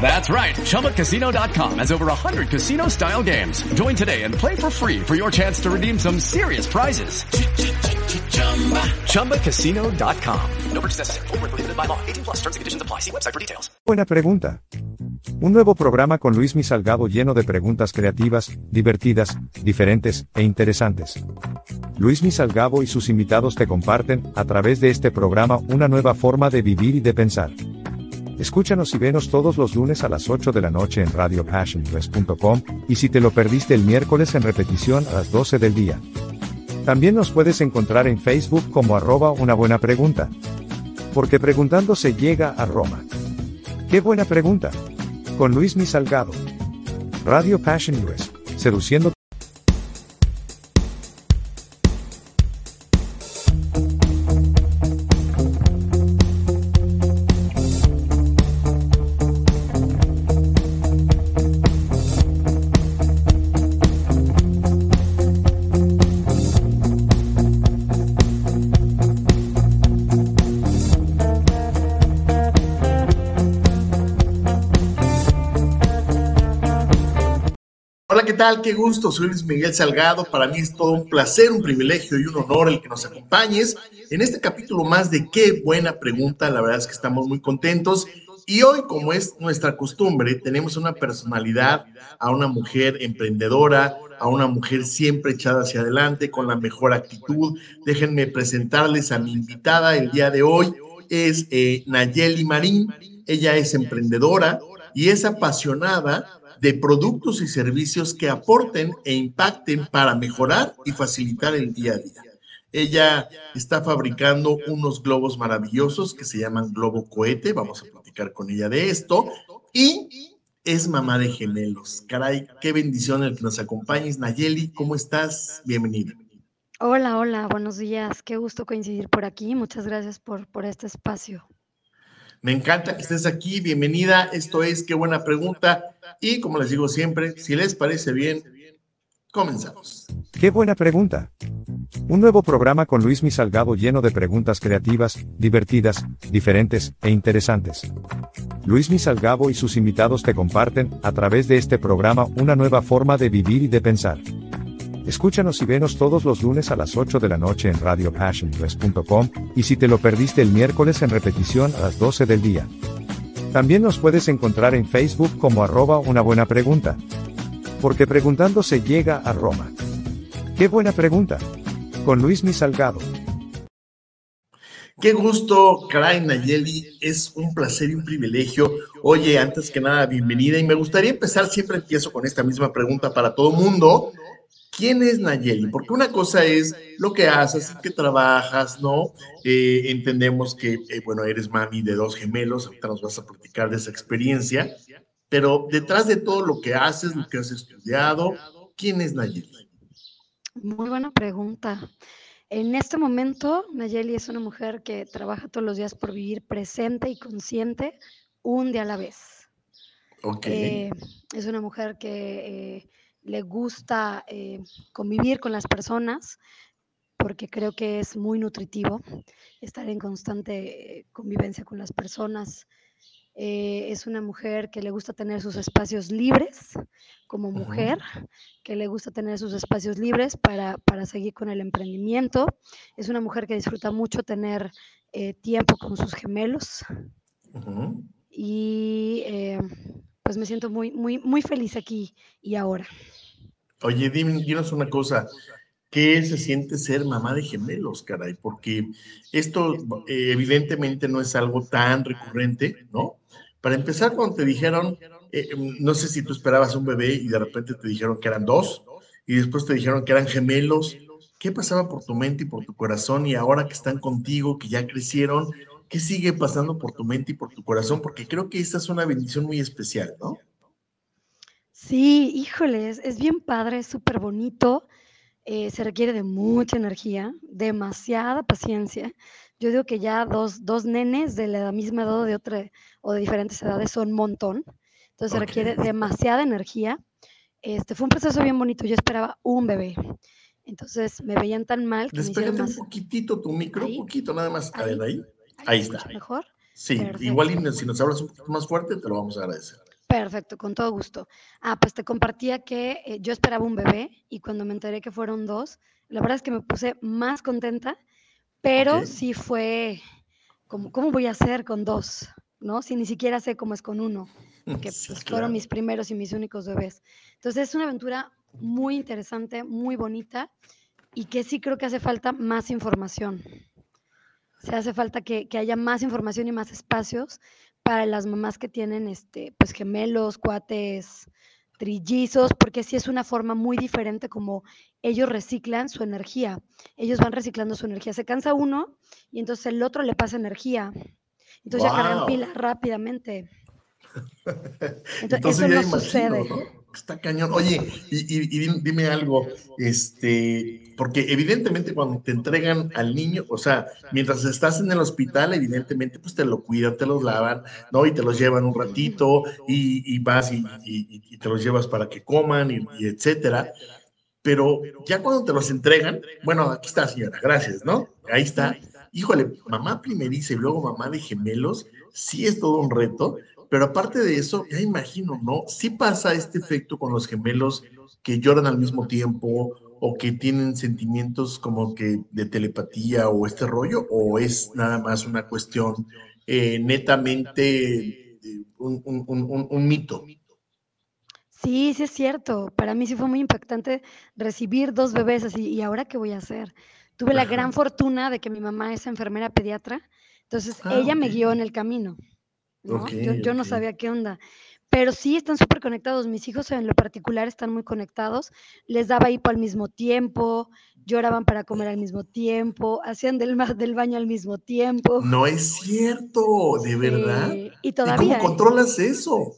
That's right. ChumbaCasino.com has over 100 casino style games. Join today and play for free for your chance to redeem some serious prizes. ChumbaCasino.com. No purchase necessary. Forward, prohibited by law. 18 plus terms and conditions apply. See website for details. Buena pregunta. Un nuevo programa con Luis Misalgado lleno de preguntas creativas, divertidas, diferentes e interesantes. Luis Misalgado y sus invitados te comparten, a través de este programa, una nueva forma de vivir y de pensar. Escúchanos y venos todos los lunes a las 8 de la noche en radiopassionpress.com, y si te lo perdiste el miércoles en repetición a las 12 del día. También nos puedes encontrar en Facebook como arroba una buena pregunta. Porque preguntando se llega a Roma. ¡Qué buena pregunta! Con Luis Mi Salgado. Radio Passion US, seduciendo tal? Qué gusto, soy Luis Miguel Salgado. Para mí es todo un placer, un privilegio y un honor el que nos acompañes en este capítulo más de Qué buena pregunta. La verdad es que estamos muy contentos. Y hoy, como es nuestra costumbre, tenemos una personalidad, a una mujer emprendedora, a una mujer siempre echada hacia adelante, con la mejor actitud. Déjenme presentarles a mi invitada el día de hoy. Es eh, Nayeli Marín. Ella es emprendedora y es apasionada de productos y servicios que aporten e impacten para mejorar y facilitar el día a día. Ella está fabricando unos globos maravillosos que se llaman Globo Cohete. Vamos a platicar con ella de esto. Y es mamá de gemelos. Caray, qué bendición el que nos acompañes. Nayeli, ¿cómo estás? Bienvenida. Hola, hola, buenos días. Qué gusto coincidir por aquí. Muchas gracias por, por este espacio. Me encanta que estés aquí. Bienvenida. Esto es Qué buena pregunta. Y como les digo siempre, si les parece bien, comenzamos. Qué buena pregunta. Un nuevo programa con Luis Misalgado lleno de preguntas creativas, divertidas, diferentes e interesantes. Luis Misalgado y sus invitados te comparten, a través de este programa, una nueva forma de vivir y de pensar. Escúchanos y venos todos los lunes a las 8 de la noche en radiopassionpress.com, y si te lo perdiste el miércoles en repetición a las 12 del día. También nos puedes encontrar en Facebook como arroba una buena pregunta. Porque preguntando se llega a Roma. ¡Qué buena pregunta! Con Luis Mi Salgado. Qué gusto, caray, Nayeli. Es un placer y un privilegio. Oye, antes que nada, bienvenida. Y me gustaría empezar, siempre empiezo con esta misma pregunta para todo mundo. ¿Quién es Nayeli? Porque una cosa es lo que haces, que trabajas, ¿no? Eh, entendemos que, eh, bueno, eres mami de dos gemelos, ahorita nos vas a platicar de esa experiencia, pero detrás de todo lo que haces, lo que has estudiado, ¿quién es Nayeli? Muy buena pregunta. En este momento, Nayeli es una mujer que trabaja todos los días por vivir presente y consciente un día a la vez. Ok. Eh, es una mujer que le gusta eh, convivir con las personas, porque creo que es muy nutritivo estar en constante convivencia con las personas. Eh, es una mujer que le gusta tener sus espacios libres como mujer, que le gusta tener sus espacios libres para, seguir con el emprendimiento. Es una mujer que disfruta mucho tener eh, tiempo con sus gemelos. Y pues me siento muy, muy, muy feliz aquí y ahora. Oye, dinos una cosa. qué se siente ser mamá de gemelos, caray, porque esto eh, evidentemente no es algo tan recurrente, ¿no? Para empezar, cuando te dijeron, eh, no sé si tú esperabas un bebé y de repente te dijeron que eran dos, y después te dijeron que eran gemelos, ¿qué pasaba por tu mente y por tu corazón? Y ahora que están contigo, que ya crecieron, ¿qué sigue pasando por tu mente y por tu corazón? Porque creo que esta es una bendición muy especial, ¿no? Sí, híjole, es, bien padre, es súper bonito. Eh, se requiere de mucha energía, demasiada paciencia. Yo digo que ya dos, dos nenes de la misma edad o de otra o de diferentes edades son un montón. Entonces se requiere demasiada energía. Este fue un proceso bien bonito. Yo esperaba un bebé. Entonces me veían tan mal que me más... un poquitito tu micro, un poquito nada más. Ahí, ahí, ahí, ahí está. ¿Mejor? Sí, igual si nos hablas un poquito más fuerte, te lo vamos a agradecer. Perfecto, con todo gusto. Ah, pues te compartía que eh, yo esperaba un bebé y cuando me enteré que fueron dos, la verdad es que me puse más contenta, pero sí fue como, ¿cómo voy a hacer con dos? ¿No? Si ni siquiera sé cómo es con uno, que pues, fueron mis primeros y mis únicos bebés. Entonces es una aventura muy interesante, muy bonita y que sí creo que hace falta más información. Se hace falta que, que haya más información y más espacios para las mamás que tienen este, pues gemelos, cuates, trillizos, porque sí es una forma muy diferente como ellos reciclan su energía. Ellos van reciclando su energía. Se cansa uno y entonces el otro le pasa energía. Entonces ya cargan pilas rápidamente. Entonces, eso no sucede. Está cañón. Oye, y, dime algo, este, porque evidentemente cuando te entregan al niño, o sea, mientras estás en el hospital, evidentemente pues te lo cuidan, te los lavan, ¿no? Y te los llevan un ratito y, vas y, te los llevas para que coman y, etcétera. Pero ya cuando te los entregan, bueno, aquí está señora, gracias, ¿no? Ahí está. Híjole, mamá primeriza y luego mamá de gemelos, sí es todo un reto, pero aparte de eso, ya imagino, ¿no? Sí pasa este efecto con los gemelos que lloran al mismo tiempo o que tienen sentimientos como que de telepatía o este rollo, o es nada más una cuestión eh, netamente un, un, mito. Sí, sí es cierto. Para mí sí fue muy impactante recibir dos bebés así. ¿Y ahora qué voy a hacer? Tuve la gran fortuna de que mi mamá es enfermera pediatra, entonces ah, ella me guió en el camino yo, no sabía qué onda. Pero sí están súper conectados. Mis hijos en lo particular están muy conectados. Les daba hipo al mismo tiempo, lloraban para comer al mismo tiempo, hacían del, del baño al mismo tiempo. No es cierto, de verdad. Y todavía. cómo controlas eso?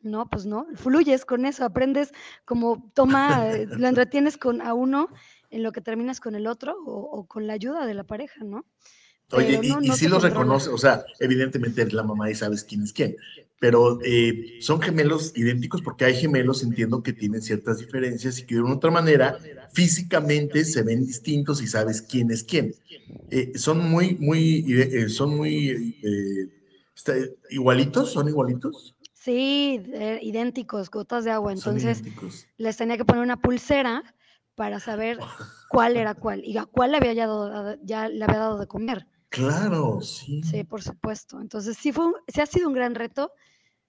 No, pues no, fluyes con eso, aprendes como toma, lo entretienes con a uno en lo que terminas con el otro o con la ayuda de la pareja, ¿no? Oye, y, si los reconoce, o sea, evidentemente la mamá y sabes quién es quién, pero eh, son gemelos idénticos porque hay gemelos, entiendo que tienen ciertas diferencias y que de una otra manera físicamente se ven distintos y sabes quién es quién. Eh, son muy, muy, eh, son muy igualitos, son igualitos. Sí, idénticos, gotas de agua. Entonces les tenía que poner una pulsera para saber cuál era cuál y a cuál le había dado, ya le había dado de comer. Claro, sí. Sí, por supuesto. Entonces, sí, fue sí ha sido un gran reto,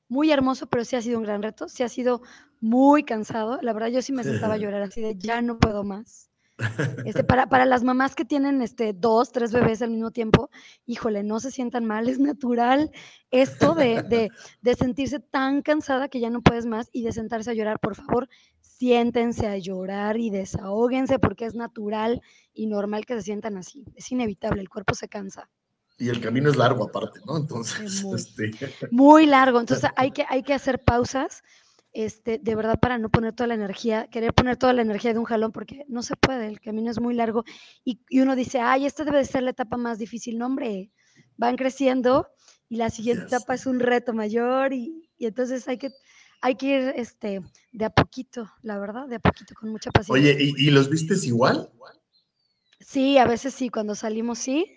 muy hermoso, pero sí ha sido un gran reto, sí ha sido muy cansado. La verdad, yo sí me sentaba a llorar así de ya no puedo más. Este, para, para las mamás que tienen este, dos, tres bebés al mismo tiempo, híjole, no se sientan mal, es natural esto de, de, de sentirse tan cansada que ya no puedes más y de sentarse a llorar. Por favor, siéntense a llorar y desahóguense porque es natural y normal que se sientan así. Es inevitable, el cuerpo se cansa. Y el camino es largo aparte, ¿no? Entonces, muy, este... muy largo. Entonces hay que, hay que hacer pausas, este, de verdad, para no poner toda la energía, querer poner toda la energía de un jalón, porque no se puede, el camino es muy largo. Y, uno dice, ay, esta debe de ser la etapa más difícil. No, hombre, van creciendo y la siguiente etapa es un reto mayor y, y entonces hay que hay que ir este, de a poquito, la verdad, de a poquito, con mucha paciencia. Oye, ¿y, los vistes igual? Sí, a veces sí, cuando salimos sí,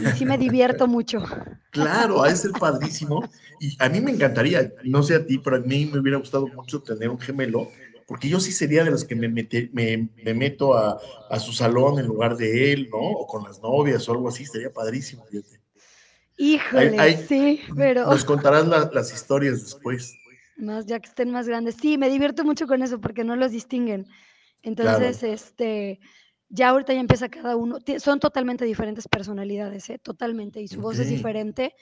y sí me divierto mucho. Claro, ha de ser padrísimo. Y a mí me encantaría, no sé a ti, pero a mí me hubiera gustado mucho tener un gemelo, porque yo sí sería de los que me, me, meto a, su salón en lugar de él, ¿no? O con las novias o algo así, sería padrísimo, fíjate. Híjole, sí, pero... Nos contarás las historias después más ya que estén más grandes. Sí, me divierto mucho con eso porque no los distinguen. Entonces, este, ya ahorita ya empieza cada uno, son totalmente diferentes personalidades, ¿eh? totalmente, y su voz es diferente,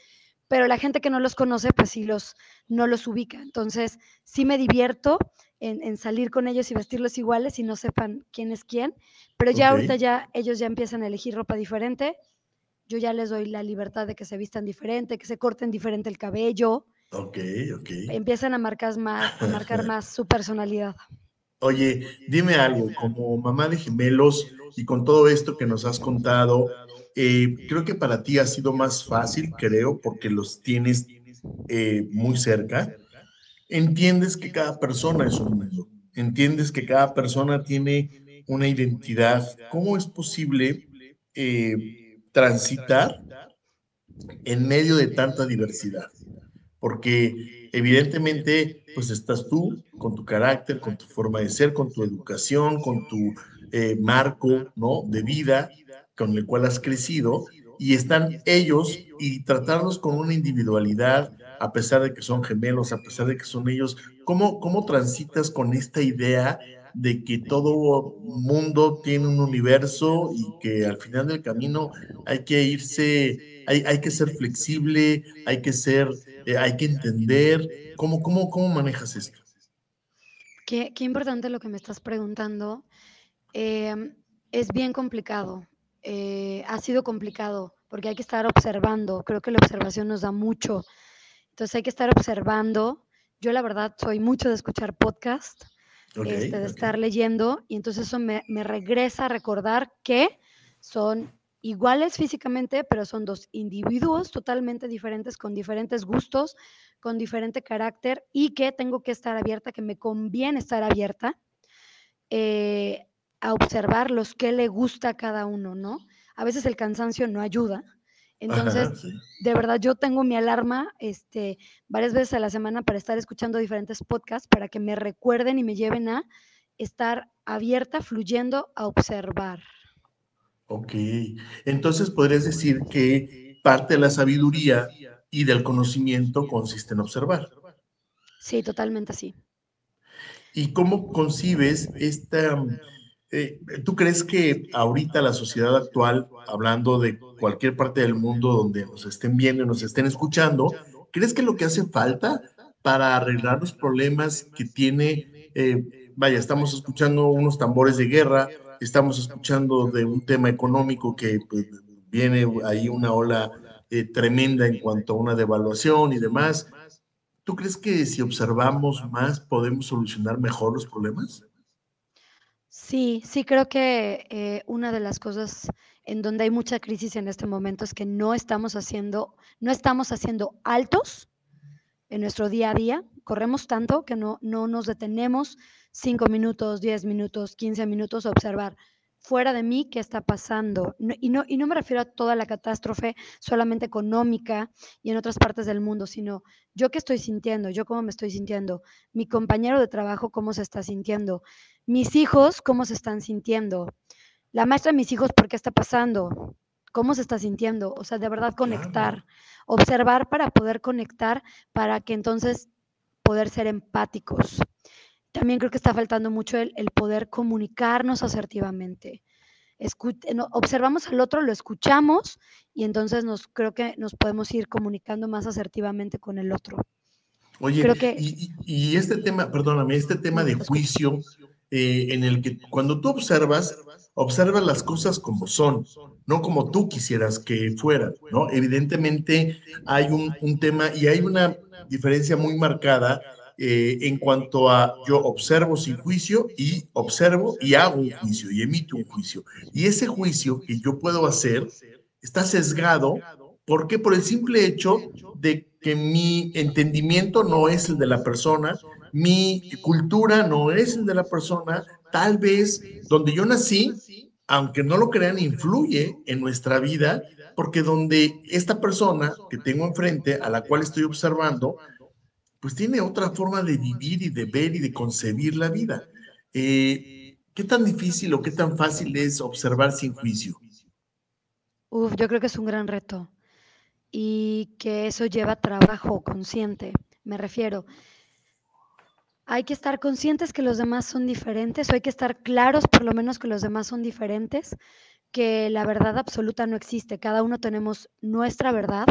pero la gente que no los conoce, pues sí los, no los ubica. Entonces, sí me divierto en, salir con ellos y vestirlos iguales y no sepan quién es quién, pero ya ahorita ya ellos ya empiezan a elegir ropa diferente, yo ya les doy la libertad de que se vistan diferente, que se corten diferente el cabello. Ok, ok. Empiezan a marcar más, a marcar más su personalidad. Oye, dime algo, como mamá de gemelos y con todo esto que nos has contado, eh, creo que para ti ha sido más fácil, creo, porque los tienes eh, muy cerca. Entiendes que cada persona es un mundo, entiendes que cada persona tiene una identidad. ¿Cómo es posible eh, transitar en medio de tanta diversidad? Porque evidentemente, pues estás tú con tu carácter, con tu forma de ser, con tu educación, con tu eh, marco, ¿no? De vida con el cual has crecido y están ellos y tratarlos con una individualidad, a pesar de que son gemelos, a pesar de que son ellos. ¿Cómo, cómo transitas con esta idea de que todo mundo tiene un universo y que al final del camino hay que irse, hay, hay que ser flexible, hay que ser eh, hay que entender. ¿Cómo, cómo, cómo manejas esto? Qué, qué, importante lo que me estás preguntando. Em, es bien complicado. Eh, ha sido complicado porque hay que estar observando. Creo que la observación nos da mucho. Entonces hay que estar observando. Yo la verdad soy mucho de escuchar podcast, este, de estar leyendo y entonces eso me, me regresa a recordar que son iguales físicamente, pero son dos individuos totalmente diferentes, con diferentes gustos, con diferente carácter y que tengo que estar abierta, que me conviene estar abierta eh, a observar los que le gusta a cada uno, ¿no? A veces el cansancio no ayuda. Entonces, de verdad, yo tengo mi alarma este, varias veces a la semana para estar escuchando diferentes podcasts para que me recuerden y me lleven a estar abierta, fluyendo, a observar. Ok, entonces podrías decir que parte de la sabiduría y del conocimiento consiste en observar. Sí, totalmente así. ¿Y cómo concibes esta... Eh, ¿Tú crees que ahorita la sociedad actual, hablando de cualquier parte del mundo donde nos estén viendo y nos estén escuchando, ¿crees que lo que hace falta para arreglar los problemas que tiene, eh, vaya, estamos escuchando unos tambores de guerra, estamos escuchando de un tema económico que pues, viene ahí una ola eh, tremenda en cuanto a una devaluación y demás. ¿Tú crees que si observamos más podemos solucionar mejor los problemas? Sí, sí creo que eh, una de las cosas en donde hay mucha crisis en este momento es que no estamos haciendo, no estamos haciendo altos en nuestro día a día. Corremos tanto que no, no nos detenemos 5 minutos, 10 minutos, 15 minutos a observar fuera de mí qué está pasando. y, no, y no me refiero a toda la catástrofe solamente económica y en otras partes del mundo, sino yo qué estoy sintiendo, yo cómo me estoy sintiendo, mi compañero de trabajo cómo se está sintiendo, mis hijos cómo se están sintiendo, la maestra de mis hijos por qué está pasando, cómo se está sintiendo, o sea, de verdad conectar, observar para poder conectar, para que entonces poder ser empáticos también creo que está faltando mucho el, poder comunicarnos asertivamente. observamos al otro, lo escuchamos y entonces nos creo que nos podemos ir comunicando más asertivamente con el otro. Oye, y, este tema, perdóname, este tema de juicio eh, en el que cuando tú observas, observas las cosas como son, no como tú quisieras que fueran, ¿no? Evidentemente hay un, tema y hay una diferencia muy marcada eh, en cuanto a yo observo sin juicio y observo y hago un juicio y emito un juicio. Y ese juicio que yo puedo hacer está sesgado. ¿Por qué? Por el simple hecho de que mi entendimiento no es el de la persona, mi cultura no es el de la persona, tal vez donde yo nací, aunque no lo crean, influye en nuestra vida, porque donde esta persona que tengo enfrente, a la cual estoy observando, pues tiene otra forma de vivir y de ver y de concebir la vida. Eh, ¿Qué tan difícil o qué tan fácil es observar sin juicio? Uf, yo creo que es un gran reto y que eso lleva trabajo consciente. Me refiero, hay que estar conscientes que los demás son diferentes, o hay que estar claros por lo menos que los demás son diferentes, que la verdad absoluta no existe, cada uno tenemos nuestra verdad,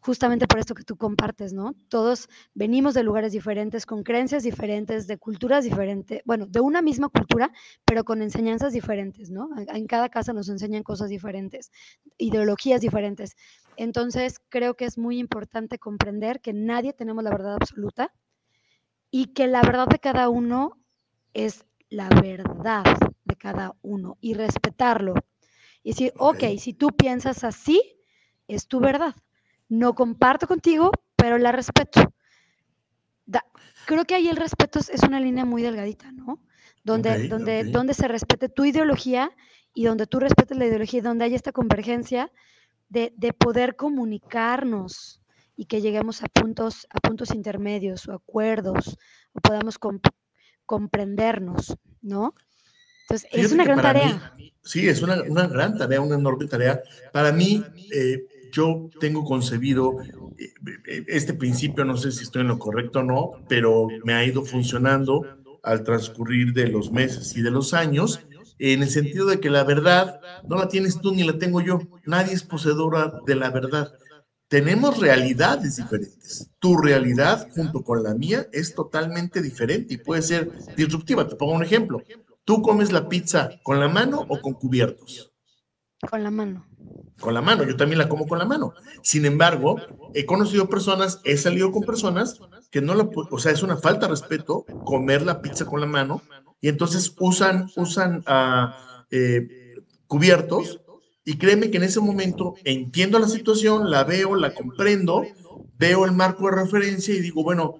justamente por esto que tú compartes, ¿no? Todos venimos de lugares diferentes, con creencias diferentes, de culturas diferentes, bueno, de una misma cultura, pero con enseñanzas diferentes, ¿no? En cada casa nos enseñan cosas diferentes, ideologías diferentes. Entonces, creo que es muy importante comprender que nadie tenemos la verdad absoluta y que la verdad de cada uno es la verdad de cada uno y respetarlo. Y decir, ok, si tú piensas así, es tu verdad no comparto contigo, pero la respeto. creo que ahí el respeto es, una línea muy delgadita, ¿no? Donde, donde, donde se respete tu ideología y donde tú respetes la ideología y donde hay esta convergencia de, poder comunicarnos y que lleguemos a puntos, a puntos intermedios o acuerdos o podamos comprendernos, ¿no? Entonces, es una gran tarea. sí, es una, una, gran tarea, una enorme tarea. Para mí, eh, yo tengo concebido eh, eh, este principio, no sé si estoy en lo correcto o no, pero me ha ido funcionando al transcurrir de los meses y de los años, en el sentido de que la verdad no la tienes tú ni la tengo yo, nadie es poseedora de la verdad. Tenemos realidades diferentes. Tu realidad junto con la mía es totalmente diferente y puede ser disruptiva. Te pongo un ejemplo. ¿Tú comes la pizza con la mano o con cubiertos? Con la mano con la mano, yo también la como con la mano. Sin embargo, he conocido personas, he salido con personas que no lo, o sea, es una falta de respeto comer la pizza con la mano y entonces usan, usan uh, eh, cubiertos y créeme que en ese momento entiendo la situación, la veo, la comprendo, veo el marco de referencia y digo, bueno,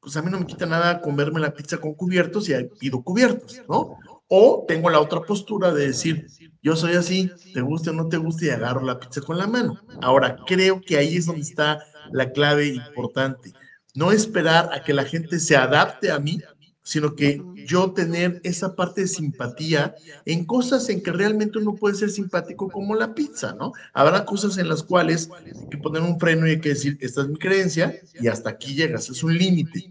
pues a mí no me quita nada comerme la pizza con cubiertos y pido cubiertos, ¿no? O tengo la otra postura de decir, yo soy así, te guste o no te guste y agarro la pizza con la mano. Ahora, creo que ahí es donde está la clave importante. No esperar a que la gente se adapte a mí, sino que yo tener esa parte de simpatía en cosas en que realmente uno puede ser simpático como la pizza, ¿no? Habrá cosas en las cuales hay que poner un freno y hay que decir, esta es mi creencia y hasta aquí llegas, es un límite.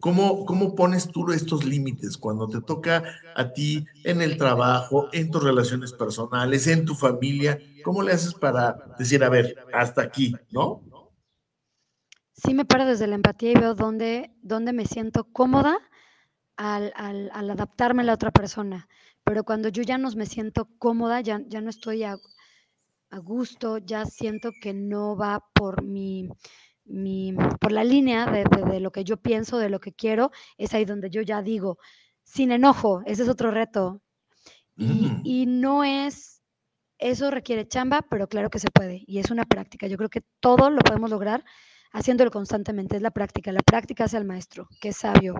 ¿Cómo, ¿Cómo pones tú estos límites cuando te toca a ti en el trabajo, en tus relaciones personales, en tu familia? ¿Cómo le haces para decir, a ver, hasta aquí, ¿no? Sí, me paro desde la empatía y veo dónde, dónde me siento cómoda al, al, adaptarme a la otra persona. Pero cuando yo ya no me siento cómoda, ya, ya no estoy a, a gusto, ya siento que no va por mi mi, por la línea de, lo que yo pienso, de lo que quiero, es ahí donde yo ya digo, sin enojo, ese es otro reto. Mm. Y, no es, eso requiere chamba, pero claro que se puede. Y es una práctica. Yo creo que todo lo podemos lograr haciéndolo constantemente. Es la práctica. La práctica hace al maestro, que es sabio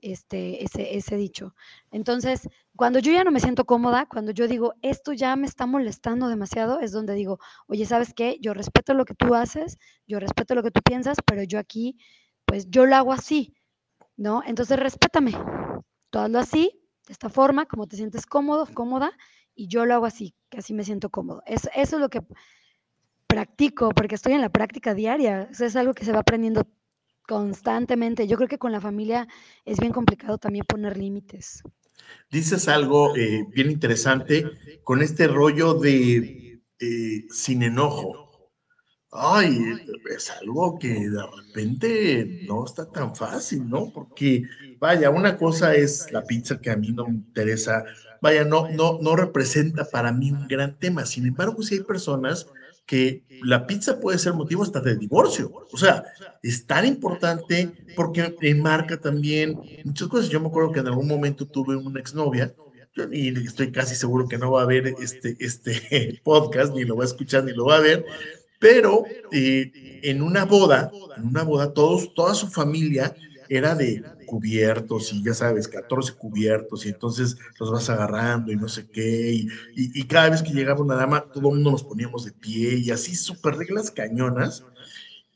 este, ese, dicho. Entonces, cuando yo ya no me siento cómoda, cuando yo digo, esto ya me está molestando demasiado, es donde digo, oye, ¿sabes qué? Yo respeto lo que tú haces, yo respeto lo que tú piensas, pero yo aquí, pues yo lo hago así, ¿no? Entonces, respétame, tú hazlo así, de esta forma, como te sientes cómodo, cómoda, y yo lo hago así, que así me siento cómodo. eso es lo que practico, porque estoy en la práctica diaria, eso es algo que se va aprendiendo constantemente. Yo creo que con la familia es bien complicado también poner límites. Dices algo eh, bien interesante con este rollo de eh, sin enojo. Ay, es algo que de repente no está tan fácil, ¿no? Porque, vaya, una cosa es la pizza que a mí no me interesa, vaya, no, no, no representa para mí un gran tema. Sin embargo, si hay personas que la pizza puede ser motivo hasta de divorcio. O sea, es tan importante porque enmarca también muchas cosas. Yo me acuerdo que en algún momento tuve una exnovia y estoy casi seguro que no va a ver este, este podcast, ni lo va a escuchar, ni lo va a ver, pero eh, en una boda, en una boda, todos, toda su familia era de cubiertos y ya sabes, 14 cubiertos y entonces los vas agarrando y no sé qué y, y, cada vez que llegaba una dama todo el mundo nos poníamos de pie y así súper reglas cañonas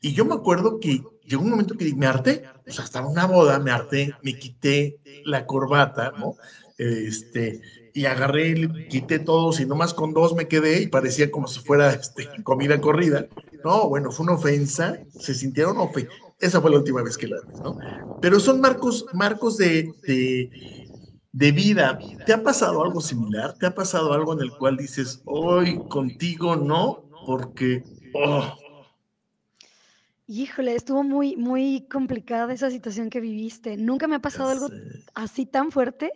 y yo me acuerdo que llegó un momento que me harté, o sea, estaba una boda, me harté, me quité la corbata, ¿no? Este, y agarré, quité todos y nomás con dos me quedé y parecía como si fuera este, comida corrida. no, bueno, fue una ofensa, se sintieron ofensados. Esa fue la última vez que la vi, ¿no? Pero son marcos, marcos de, de, vida. ¿Te ha pasado algo similar? ¿Te ha pasado algo en el cual dices, hoy contigo no? Porque, oh, Híjole, estuvo muy, muy complicada esa situación que viviste. Nunca me ha pasado algo así tan fuerte,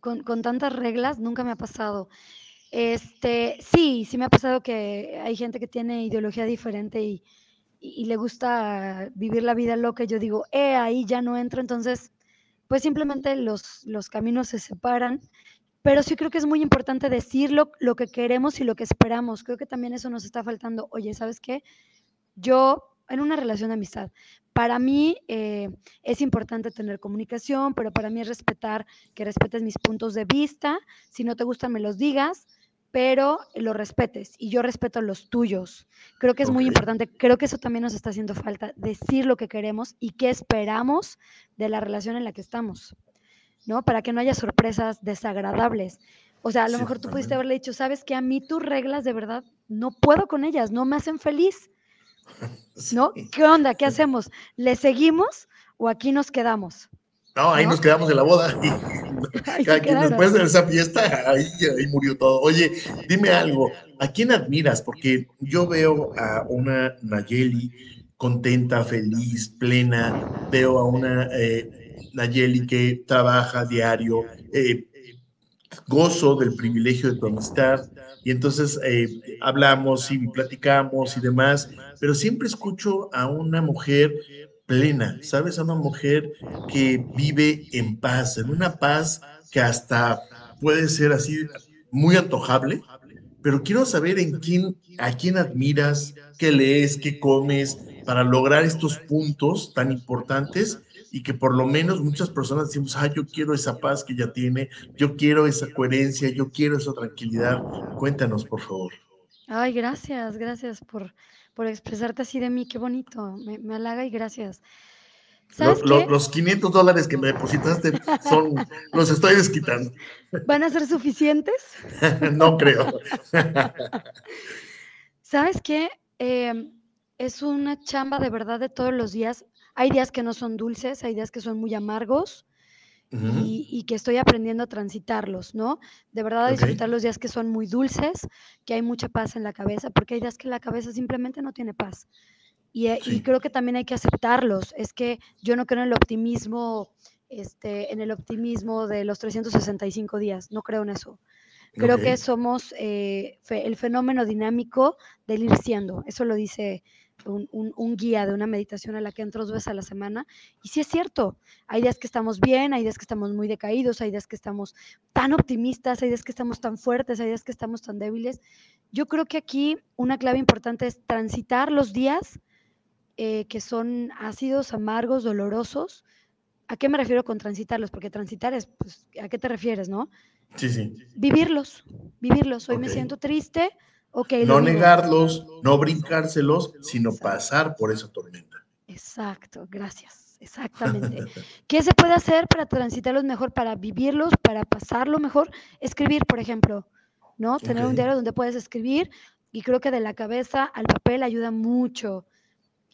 con, con, tantas reglas, nunca me ha pasado. Este, sí, sí me ha pasado que hay gente que tiene ideología diferente y, y, le gusta vivir la vida loca. Yo digo, eh, ahí ya no entro. Entonces, pues simplemente los, los caminos se separan. Pero sí creo que es muy importante decir lo, lo que queremos y lo que esperamos. Creo que también eso nos está faltando. Oye, ¿sabes qué? Yo en una relación de amistad. Para mí eh, es importante tener comunicación, pero para mí es respetar, que respetes mis puntos de vista. Si no te gustan, me los digas, pero los respetes y yo respeto los tuyos. Creo que es muy importante, creo que eso también nos está haciendo falta, decir lo que queremos y qué esperamos de la relación en la que estamos, ¿no? Para que no haya sorpresas desagradables. O sea, a lo mejor tú pudiste haberle dicho, sabes que a mí tus reglas de verdad no puedo con ellas, no me hacen feliz ¿No? ¿Qué onda? ¿Qué hacemos? ¿Le seguimos o aquí nos quedamos? No, ahí nos quedamos en la boda. Después de esa fiesta, ahí, ahí, murió todo. Oye, dime algo, ¿a quién admiras? Porque yo veo a una Nayeli contenta, feliz, plena. Veo a una eh, Nayeli que trabaja diario. Eh, gozo del privilegio de tu amistad. Y entonces eh, hablamos y platicamos y demás pero siempre escucho a una mujer plena, ¿sabes? A una mujer que vive en paz, en una paz que hasta puede ser así muy antojable, pero quiero saber en quién, a quién admiras, qué lees, qué comes, para lograr estos puntos tan importantes y que por lo menos muchas personas decimos, ah, yo quiero esa paz que ella tiene, yo quiero esa coherencia, yo quiero esa tranquilidad. Cuéntanos, por favor. Ay, gracias, gracias por, por expresarte así de mí, qué bonito, me, halaga y gracias. los 500 dólares que me depositaste son, los estoy desquitando. ¿Van a ser suficientes? no creo. ¿Sabes qué? Em, es una chamba de verdad de todos los días. Hay días que no son dulces, hay días que son muy amargos, y, que estoy aprendiendo a transitarlos, ¿no? De verdad a disfrutar los días que son muy dulces, que hay mucha paz en la cabeza, porque hay días que la cabeza simplemente no tiene paz. Y, eh, creo que también hay que aceptarlos. Es que yo no creo en el optimismo, este, en el optimismo de los 365 días, no creo en eso. Creo que somos eh, el fenómeno dinámico del ir siendo. Eso lo dice un, guía de una meditación a la que entro dos veces a la semana. Y sí es cierto, hay días que estamos bien, hay días que estamos muy decaídos, hay días que estamos tan optimistas, hay días que estamos tan fuertes, hay días que estamos tan débiles. Yo creo que aquí una clave importante es transitar los días eh, que son ácidos, amargos, dolorosos. ¿A qué me refiero con transitarlos? Porque transitar es, pues, ¿a qué te refieres, no? Sí, sí. Vivirlos, vivirlos. Hoy me siento triste, no negarlos, no brincárselos, sino pasar por esa tormenta. Exacto, gracias. Exactamente. ¿Qué se puede hacer para transitarlos mejor, para vivirlos, para pasarlo mejor? Escribir, por ejemplo, ¿no? Tener un diario donde puedes escribir y creo que de la cabeza al papel ayuda mucho.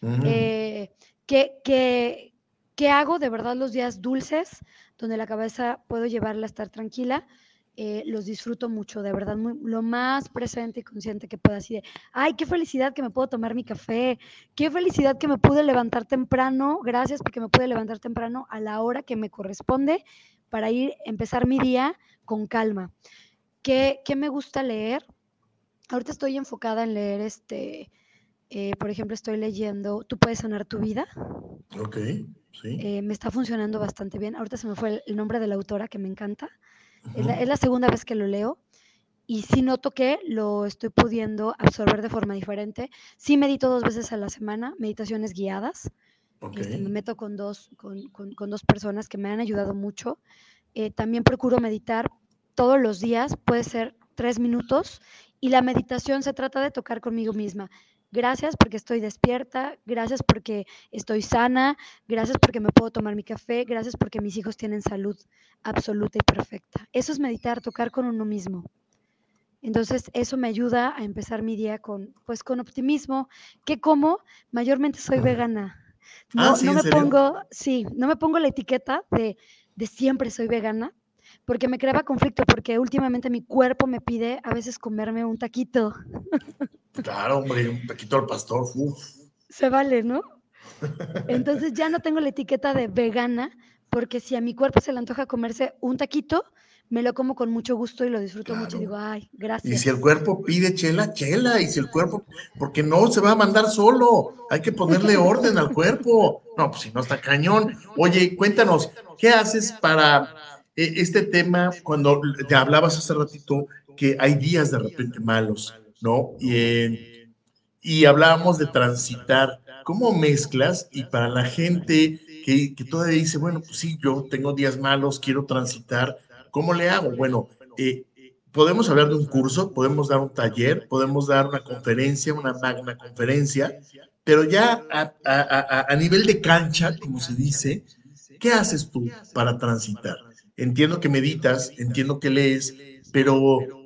Eh, ¿qué, qué hago de verdad los días dulces, donde la cabeza puedo llevarla a estar tranquila? Eh, los disfruto mucho, de verdad, lo más presente y consciente que pueda. Así de, ay, qué felicidad que me puedo tomar mi café, qué felicidad que me pude levantar temprano, gracias porque me pude levantar temprano a la hora que me corresponde para ir, empezar mi día con calma. ¿Qué, qué me gusta leer? Ahorita estoy enfocada en leer este, eh, por ejemplo, estoy leyendo Tú puedes sanar tu vida. Ok, sí. Eh, me está funcionando bastante bien. Ahorita se me fue el nombre de la autora que me encanta es, la, segunda vez que lo leo y sí noto que lo estoy pudiendo absorber de forma diferente. Sí medito dos veces a la semana, meditaciones guiadas. Este, me meto con dos, con, con, dos personas que me han ayudado mucho. Eh, también procuro meditar todos los días, puede ser tres minutos, y la meditación se trata de tocar conmigo misma. Gracias porque estoy despierta, gracias porque estoy sana, gracias porque me puedo tomar mi café, gracias porque mis hijos tienen salud absoluta y perfecta. Eso es meditar, tocar con uno mismo. Entonces, eso me ayuda a empezar mi día con, pues, con optimismo. ¿Qué como? Mayormente soy vegana. Ah, No, ¿sí, no me pongo, sí, no me pongo la etiqueta de, de siempre soy vegana, porque me creaba conflicto, porque últimamente mi cuerpo me pide a veces comerme un taquito. Claro, hombre, un taquito al pastor, uf. Se vale, ¿no? Entonces ya no tengo la etiqueta de vegana, porque si a mi cuerpo se le antoja comerse un taquito, me lo como con mucho gusto y lo disfruto mucho y digo, ay, Y gracias. si el cuerpo pide chela, chela. Y si el cuerpo, porque no se va a mandar solo. Hay que ponerle orden al cuerpo. No, pues si no está cañón. Oye, cuéntanos, ¿qué haces para eh, este tema cuando te hablabas hace ratito que hay días de repente malos, ¿no? Y, eh, y hablábamos de transitar. ¿Cómo mezclas? Y para la gente que, que todavía dice, bueno, pues sí, yo tengo días malos, quiero transitar, ¿cómo le hago? Bueno, eh, podemos hablar de un curso, podemos dar un taller, podemos dar una conferencia, una magna conferencia, pero ya a- a- a nivel de cancha, como se dice, ¿qué haces tú para transitar? Entiendo que meditas, entiendo que lees, pero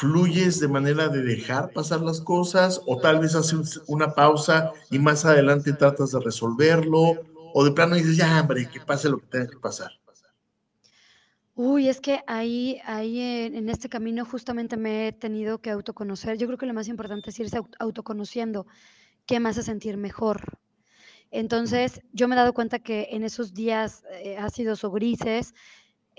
fluyes de manera de dejar pasar las cosas o tal vez haces una pausa y más adelante tratas de resolverlo o de plano dices, ya, hombre, que pase lo que tenga que pasar. Uy, es que ahí, ahí en, este camino justamente me he tenido que autoconocer. Yo creo que lo más importante es irse au- autoconociendo, qué me hace sentir mejor. Entonces, yo me he dado cuenta que en esos días eh, ácidos o grises,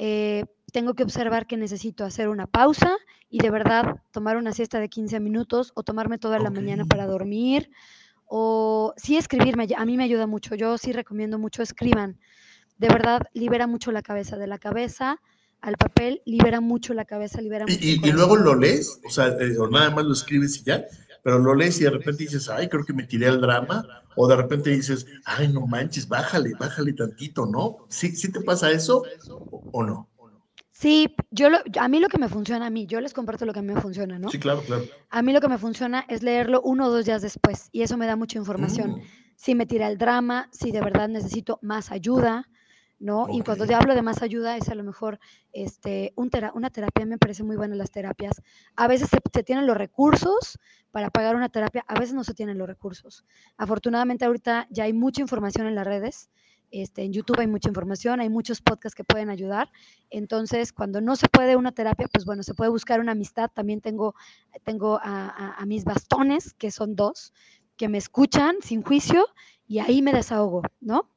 eh, tengo que observar que necesito hacer una pausa y de verdad tomar una siesta de 15 minutos o tomarme toda la mañana para dormir o sí escribir, me ay- a mí me ayuda mucho. Yo sí recomiendo mucho escriban. De verdad, libera mucho la cabeza. De la cabeza al papel, libera mucho la cabeza, libera Y, mucho el y- y luego lo lees, o sea, eh, o nada más lo escribes y ya, pero lo lees y de repente dices, ay, creo que me tiré al drama, o de repente dices, ay, no manches, bájale, bájale tantito, ¿no? ¿Sí, sí te pasa eso o, o no? Sí, yo lo, a mí lo que me funciona, a mí, yo les comparto lo que a mí me funciona, ¿no? Sí, claro, claro. A mí lo que me funciona es leerlo uno o dos días después y eso me da mucha información. Mm, Si me tira el drama, si de verdad necesito más ayuda, ¿no? Y cuando te hablo de más ayuda es a lo mejor este, un tera- una terapia, me parece muy buena las terapias. A veces se, se tienen los recursos para pagar una terapia, a veces no se tienen los recursos. Afortunadamente ahorita ya hay mucha información en las redes. Este, en YouTube hay mucha información, hay muchos podcasts que pueden ayudar. Entonces, cuando no se puede una terapia, pues bueno, se puede buscar una amistad. También tengo, tengo a, a- a mis bastones, que son dos, que me escuchan sin juicio y ahí me desahogo, ¿no?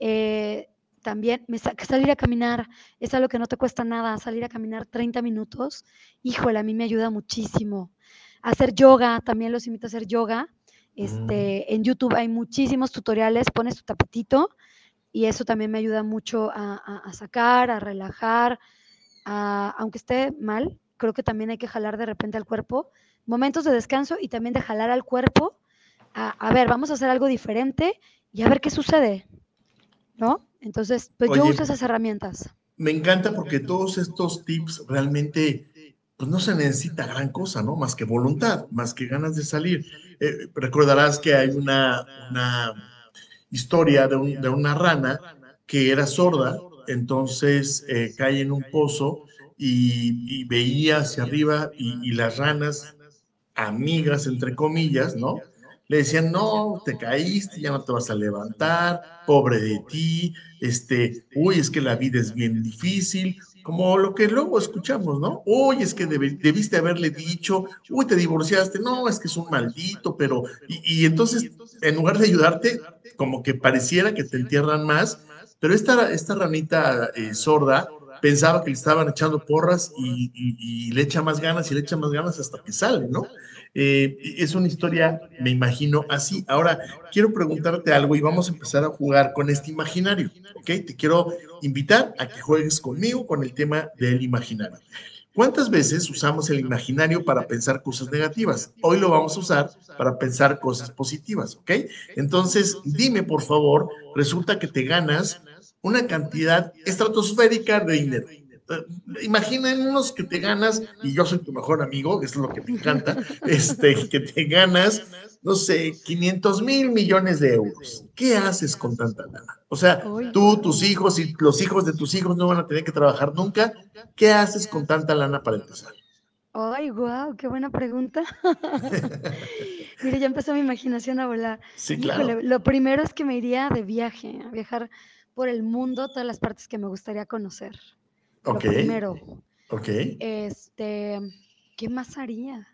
Eh, también me sa- salir a caminar es algo que no te cuesta nada, salir a caminar 30 minutos, híjole, a mí me ayuda muchísimo. Hacer yoga, también los invito a hacer yoga. Este, En YouTube hay muchísimos tutoriales, pones tu tapetito y eso también me ayuda mucho a, a- a sacar, a relajar, a- aunque esté mal, creo que también hay que jalar de repente al cuerpo, momentos de descanso y también de jalar al cuerpo a, a ver, vamos a hacer algo diferente y a ver qué sucede, ¿no? Entonces, pues yo uso esas herramientas. Me encanta porque todos estos tips realmente, pues no se necesita gran cosa, ¿no? Más que voluntad, más que ganas de salir. Eh, recordarás que hay una, una historia de, un- de una rana que era sorda, entonces eh, cae en un pozo y, y veía hacia arriba y, y las ranas, amigas, entre comillas, ¿no? Le decían, no, te caíste, ya no te vas a levantar, pobre de ti, este, uy, es que la vida es bien difícil, como lo que luego escuchamos, ¿no? Uy, es que debiste haberle dicho, uy, te divorciaste, no, es que es un maldito, pero, y, entonces, en lugar de ayudarte, como que pareciera que te entierran más, pero esta, esta ranita eh, sorda pensaba que le estaban echando porras y- y le echa más ganas y le echa más ganas hasta que sale, ¿no? Eh, es una historia, me imagino, así. Ahora, quiero preguntarte algo y vamos a empezar a jugar con este imaginario, ¿ok? Te quiero invitar a que juegues conmigo con el tema del imaginario. ¿Cuántas veces usamos el imaginario para pensar cosas negativas? Hoy lo vamos a usar para pensar cosas positivas, ¿ok? Entonces, dime, por favor, resulta que te ganas una cantidad estratosférica de dinero. Eh, Imagínenos que te ganas, y yo soy tu mejor amigo, eso es lo que me encanta, este, que te ganas, no sé, 500 mil millones de euros. ¿Qué haces con tanta lana? O sea, tú, tus hijos y los hijos de tus hijos no van a tener que trabajar nunca. ¿Qué haces con tanta lana para empezar? Ay, guau, qué buena pregunta. Mire, ya empezó mi imaginación a volar. Sí, Híjole, claro. lo primero es que me iría de viaje, a viajar por el mundo, todas las partes que me gustaría conocer. Ok. Lo primero. Ok. Este, ¿qué más haría?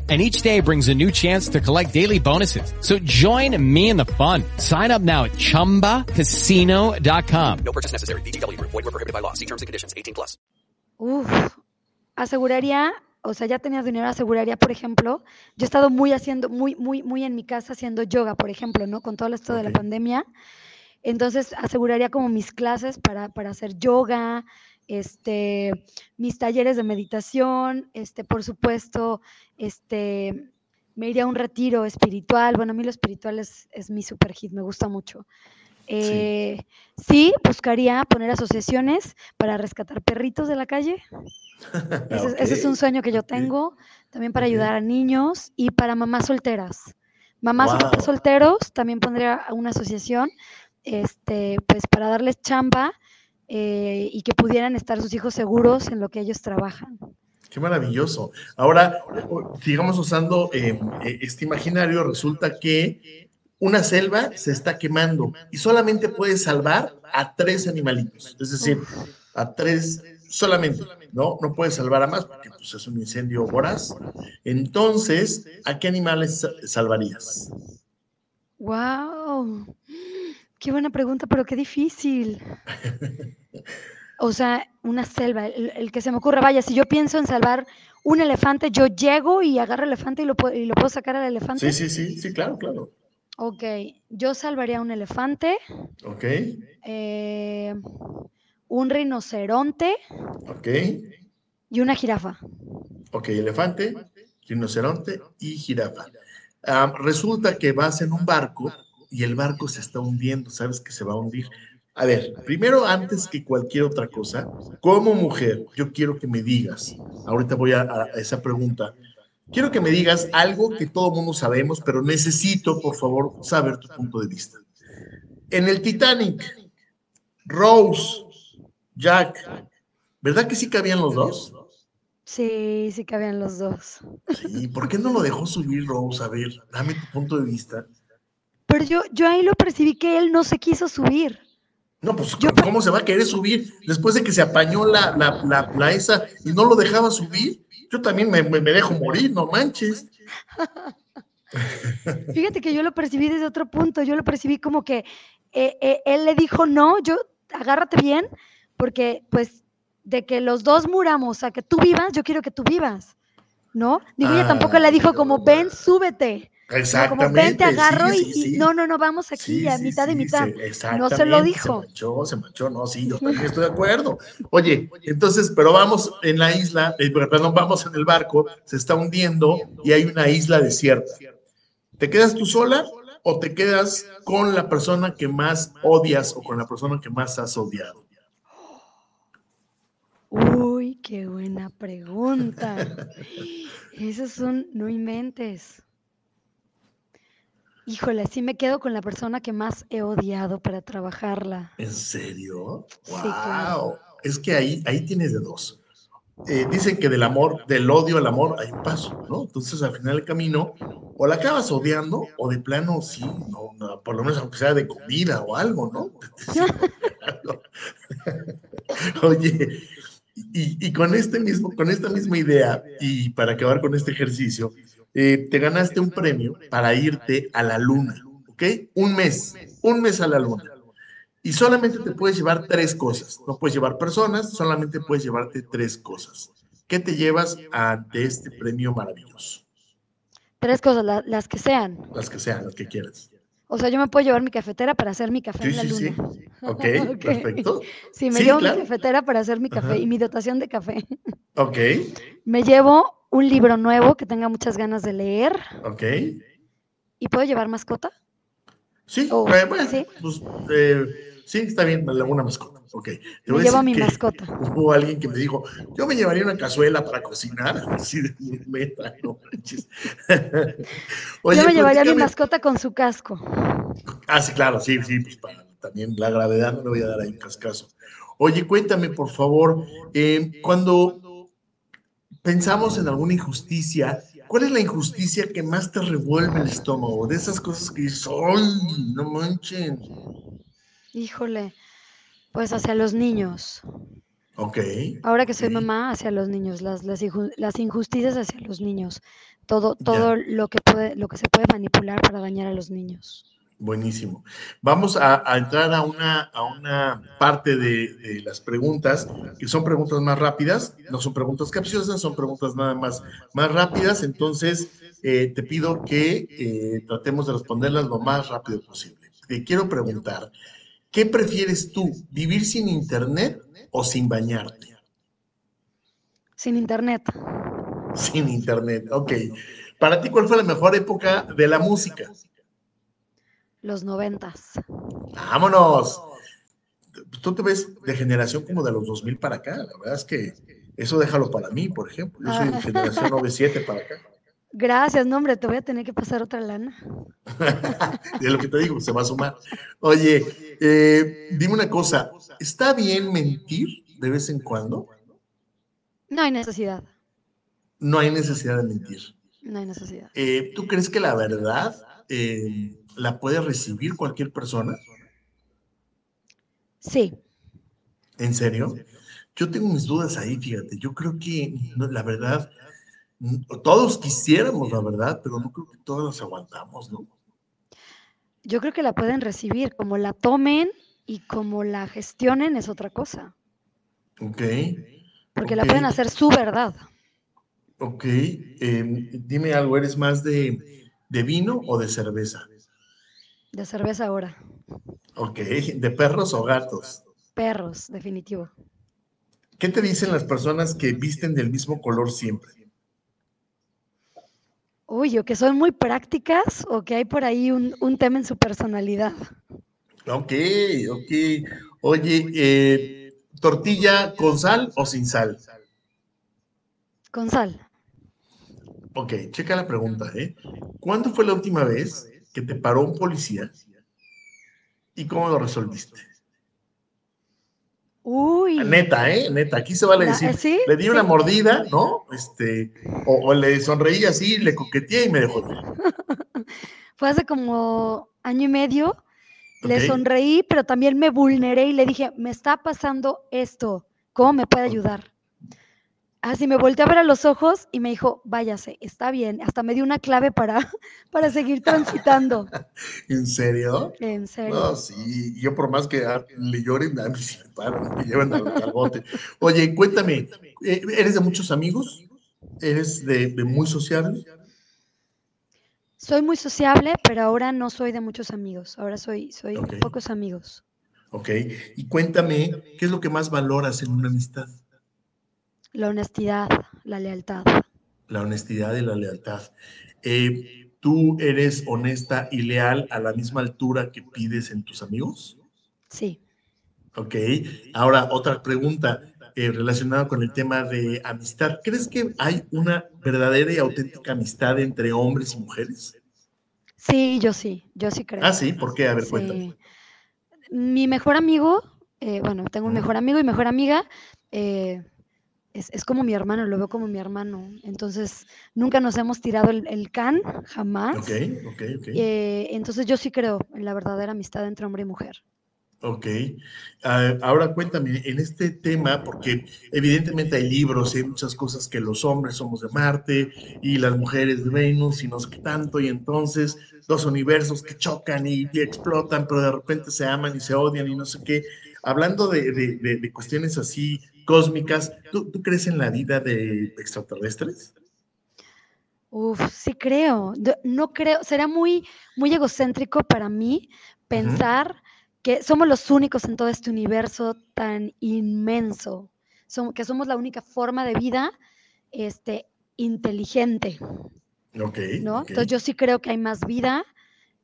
And each day brings a new chance to collect daily bonuses. So join me in the fun. Sign up now at chumbacasino.com. No purchase necessary. BGW. Void were prohibited by law. See terms and conditions. 18 plus. Uf, aseguraría, o sea, ya tenías dinero, aseguraría, por ejemplo, yo he estado muy haciendo, muy, muy, muy en mi casa haciendo yoga, por ejemplo, ¿no? Con todo esto de la pandemia. Entonces, aseguraría como mis clases para, para hacer yoga, este, mis talleres de meditación, este, por supuesto, este, me iría a un retiro espiritual. Bueno, a mí lo espiritual es, es mi super hit, me gusta mucho. Eh, sí, buscaría poner asociaciones para rescatar perritos de la calle. Ese, es- ese es un sueño que yo tengo, también para ayudar a niños y para mamás solteras. Mamás o papás Wow. solteros, también pondría una asociación, este, pues para darles chamba eh, y que pudieran estar sus hijos seguros en lo que ellos trabajan. Qué maravilloso. Ahora, sigamos usando eh, eh, este imaginario. Resulta que una selva se está quemando y solamente puedes salvar a tres animalitos. Es decir, a tres solamente. No, no puedes salvar a más porque pues, es un incendio voraz. Entonces, ¿a qué animales sa- salvarías? ¡Wow! Qué buena pregunta, pero qué difícil. O sea, una selva, el, el que se me ocurre, vaya, si yo pienso en salvar un elefante, yo llego y agarro el elefante y lo, puedo- y lo puedo sacar al elefante. Sí, sí, sí, sí, claro, claro. Ok, yo salvaría un elefante, Ok, eh, un rinoceronte ok, y una jirafa. ok, elefante, rinoceronte y jirafa. Ah, resulta que vas en un barco y el barco se está hundiendo, sabes que se va a hundir. A ver, primero, antes que cualquier otra cosa, como mujer, yo quiero que me digas, ahorita voy a, a esa pregunta, quiero que me digas algo que todo mundo sabemos, pero necesito, por favor, saber tu punto de vista. En el Titanic, Rose, Jack, ¿verdad que sí cabían los dos? Sí, sí cabían los dos. ¿Y por qué no lo dejó subir Rose? A ver, dame tu punto de vista. Pero yo, yo ahí lo percibí que él no se quiso subir. No, pues, ¿cómo se va a querer subir después de que se apañó la, la, la, la esa y no lo dejaba subir? Yo también me, me, me dejo morir, no manches. Fíjate que yo lo percibí desde otro punto. Yo lo percibí como que eh, eh, él le dijo, no, yo agárrate bien, porque pues de que los dos muramos a que tú vivas, yo quiero que tú vivas, ¿no? Digo, ella tampoco le dijo como, ven, súbete. No, como ven, te Exactamente, agarro sí, y, sí, y sí. no, no, no, vamos aquí a mitad de mitad. sí, no se lo exactamente, dijo. Se manchó, se manchó, no, sí, yo también estoy de acuerdo. Oye, entonces, pero vamos en la isla, eh, perdón, vamos en el barco, se está hundiendo y hay una isla desierta. ¿Te quedas tú sola o te quedas con la persona que más odias o con la persona que más has odiado? Uy, qué buena pregunta. Esos son, no inventes. Híjole, sí me quedo con la persona que más he odiado para trabajarla. ¿En serio? Sí, ¡Wow! claro. Es que ahí, ahí tienes de dos. Eh, dicen que del amor, del odio al amor hay un paso, ¿no? Entonces al final del camino, o la acabas odiando, o de plano, sí, no, no, por lo menos aunque sea de comida o algo, ¿no? Oye, y, y con este mismo, con esta misma idea, y para acabar con este ejercicio, eh, te ganaste un premio para irte a la luna, ¿ok? Un mes, un mes a la luna. Y solamente te puedes llevar tres cosas. No puedes llevar personas, solamente puedes llevarte tres cosas. ¿Qué te llevas ante este premio maravilloso? Tres cosas, la- las que sean. Las que sean, las que quieras. O sea, yo me puedo llevar mi cafetera para hacer mi café Sí, en la sí, sí. luna. Ok, Ok. perfecto. Sí, me Sí, llevo claro. mi cafetera para hacer mi café Ajá. y mi dotación de café. Ok, Me llevo un libro nuevo que tenga muchas ganas de leer. ok. ¿Y puedo llevar mascota? Sí, Oh, eh, bueno, ¿sí? pues, eh, sí, está bien, una mascota. Ok. Te Me voy llevo a mi que mascota. Hubo alguien que me dijo, yo me llevaría una cazuela para cocinar. Así de meta, no manches. Oye, yo me llevaría a mi mascota con su casco. Ah, sí, claro, sí, sí, pues para también la gravedad no le voy a dar ahí un cascazo. Oye, cuéntame, por favor, eh, cuando pensamos en alguna injusticia, ¿cuál es la injusticia que más te revuelve el estómago? De esas cosas que dices, ¡ay, no manchen! Híjole, pues hacia los niños. Ok, Ahora que soy mamá, hacia los niños, las, las injusticias hacia los niños. Todo, todo lo que puede, lo que se puede manipular para dañar a los niños. Buenísimo. Vamos a, a entrar a una, a una parte de, de las preguntas, que son preguntas más rápidas, no son preguntas capciosas, son preguntas nada más, más rápidas. Entonces, eh, te pido que eh, tratemos de responderlas lo más rápido posible. Te quiero preguntar, ¿qué prefieres tú, vivir sin internet o sin bañarte? Sin internet. Sin internet, ok. Para ti, ¿cuál fue la mejor época de la música? Los noventas. Vámonos. Tú te ves de generación como de los 2000 para acá. La verdad es que eso déjalo para mí, por ejemplo. Yo soy de Ah. generación 97 para acá. Gracias, no, hombre, te voy a tener que pasar otra lana. De lo que te digo, se va a sumar. Oye, eh, dime una cosa. ¿Está bien mentir de vez en cuando? No hay necesidad, No hay necesidad de mentir. no hay necesidad. Eh, ¿Tú crees que la verdad eh, la puede recibir cualquier persona? Sí, ¿En serio? Yo tengo mis dudas ahí, fíjate. Yo creo que la verdad, todos quisiéramos la verdad, pero no creo que todos las aguantamos, ¿no? yo creo que la pueden recibir, como la tomen y como la gestionen es otra cosa, Ok, porque la pueden hacer su verdad. ok. Em, dime algo, ¿eres más de, de vino o de cerveza? De cerveza ahora. Ok, ¿de perros o gatos? Perros, definitivo. ¿Qué te dicen las personas que visten del mismo color siempre? Uy, o que son muy prácticas o que hay por ahí un, un tema en su personalidad. Ok, ok. Oye, eh, ¿tortilla con sal o sin sal? Con sal. Ok, checa la pregunta, ¿eh? ¿Cuándo fue la última vez que te paró un policía y cómo lo resolviste? Uy. Neta, ¿eh? Neta, aquí se vale decir, ¿sí? le di Sí. una mordida, ¿no? Este, o, o le sonreí así, le coqueteé y me dejó. Fue hace como año y medio. Le sonreí, pero también me vulneré y le dije, me está pasando esto, ¿cómo me puede ayudar? Así me volteé a ver a los ojos y me dijo, váyase, está bien. Hasta me dio una clave para, para seguir transitando. ¿En serio? En serio. No, sí, yo por más que le lloren, a mí sí me paran, me llevan al cargote. Oye, cuéntame, eh, ¿eres de muchos amigos? ¿Eres de, de muy sociable? Soy muy sociable, pero ahora no soy de muchos amigos. Ahora soy, soy Ok. pocos amigos. Ok, y cuéntame, ¿qué es lo que más valoras en una amistad? La honestidad, la lealtad. La honestidad y la lealtad. Eh, ¿Tú eres honesta y leal a la misma altura que pides en tus amigos? Sí. Ok, ahora otra pregunta eh, relacionada con el tema de amistad. ¿Crees que hay una verdadera y auténtica amistad entre hombres y mujeres? Sí, yo sí, yo sí creo. Ah, sí, ¿por qué? A ver, cuéntame. Mi mejor amigo, eh, bueno, tengo un mejor amigo y mejor amiga, eh, es, es como mi hermano, lo veo como mi hermano. Entonces, nunca nos hemos tirado el, el can, jamás. Ok, ok, ok. Eh, entonces, yo sí creo en la verdadera amistad entre hombre y mujer. Ok. Ah, ahora cuéntame, en este tema, porque evidentemente hay libros y hay muchas cosas que los hombres somos de Marte y las mujeres de Venus y no sé qué tanto, y entonces dos universos que chocan y, explotan, pero de repente se aman y se odian y no sé qué. Hablando de, cuestiones así cósmicas, ¿tú, crees en la vida de extraterrestres? Uf, sí creo. No creo, será muy, muy egocéntrico para mí pensar que somos los únicos en todo este universo tan inmenso, que somos la única forma de vida este, inteligente. Ok. ¿no? Entonces yo sí creo que hay más vida.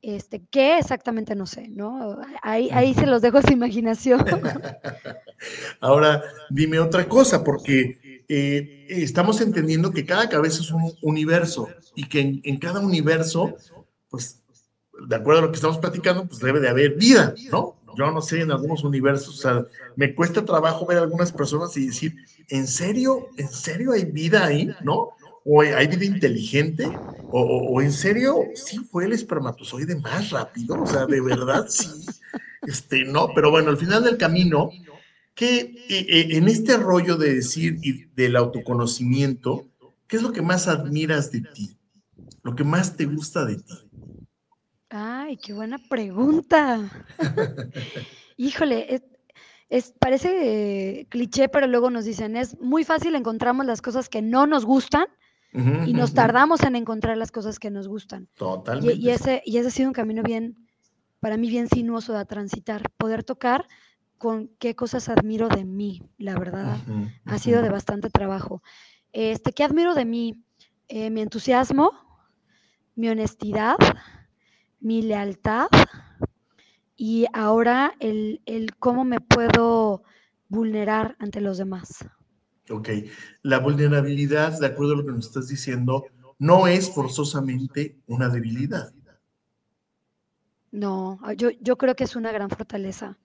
Este, ¿Qué exactamente? No sé, ¿no? Ahí, ahí se los dejo a su imaginación. Ahora, dime otra cosa, porque eh, estamos entendiendo que cada cabeza es un universo y que en, en cada universo, pues de acuerdo a lo que estamos platicando, pues debe de haber vida, ¿no? Yo no sé, en algunos universos, o sea, me cuesta trabajo ver a algunas personas y decir, ¿en serio? ¿En serio hay vida ahí? ¿No? ¿O hay vida inteligente? ¿O, en serio sí fue el espermatozoide más rápido? O sea, de verdad sí. Este, no, pero bueno, al final del camino, que eh, eh, en este rollo de decir y del autoconocimiento, ¿qué es lo que más admiras de ti? Lo que más te gusta de ti. Ay, qué buena pregunta. Híjole, es, parece cliché, pero luego nos dicen, es muy fácil encontramos las cosas que no nos gustan y nos tardamos en encontrar las cosas que nos gustan. Totalmente. Y, ese, y ese ha sido un camino bien, para mí bien sinuoso de transitar, poder tocar con qué cosas admiro de mí, la verdad. Ha sido de bastante trabajo. Este, ¿Qué admiro de mí? Eh, mi entusiasmo, mi honestidad, mi lealtad y ahora el, cómo me puedo vulnerar ante los demás. Ok, la vulnerabilidad, de acuerdo a lo que nos estás diciendo, no es forzosamente una debilidad. No, yo, yo creo que es una gran fortaleza.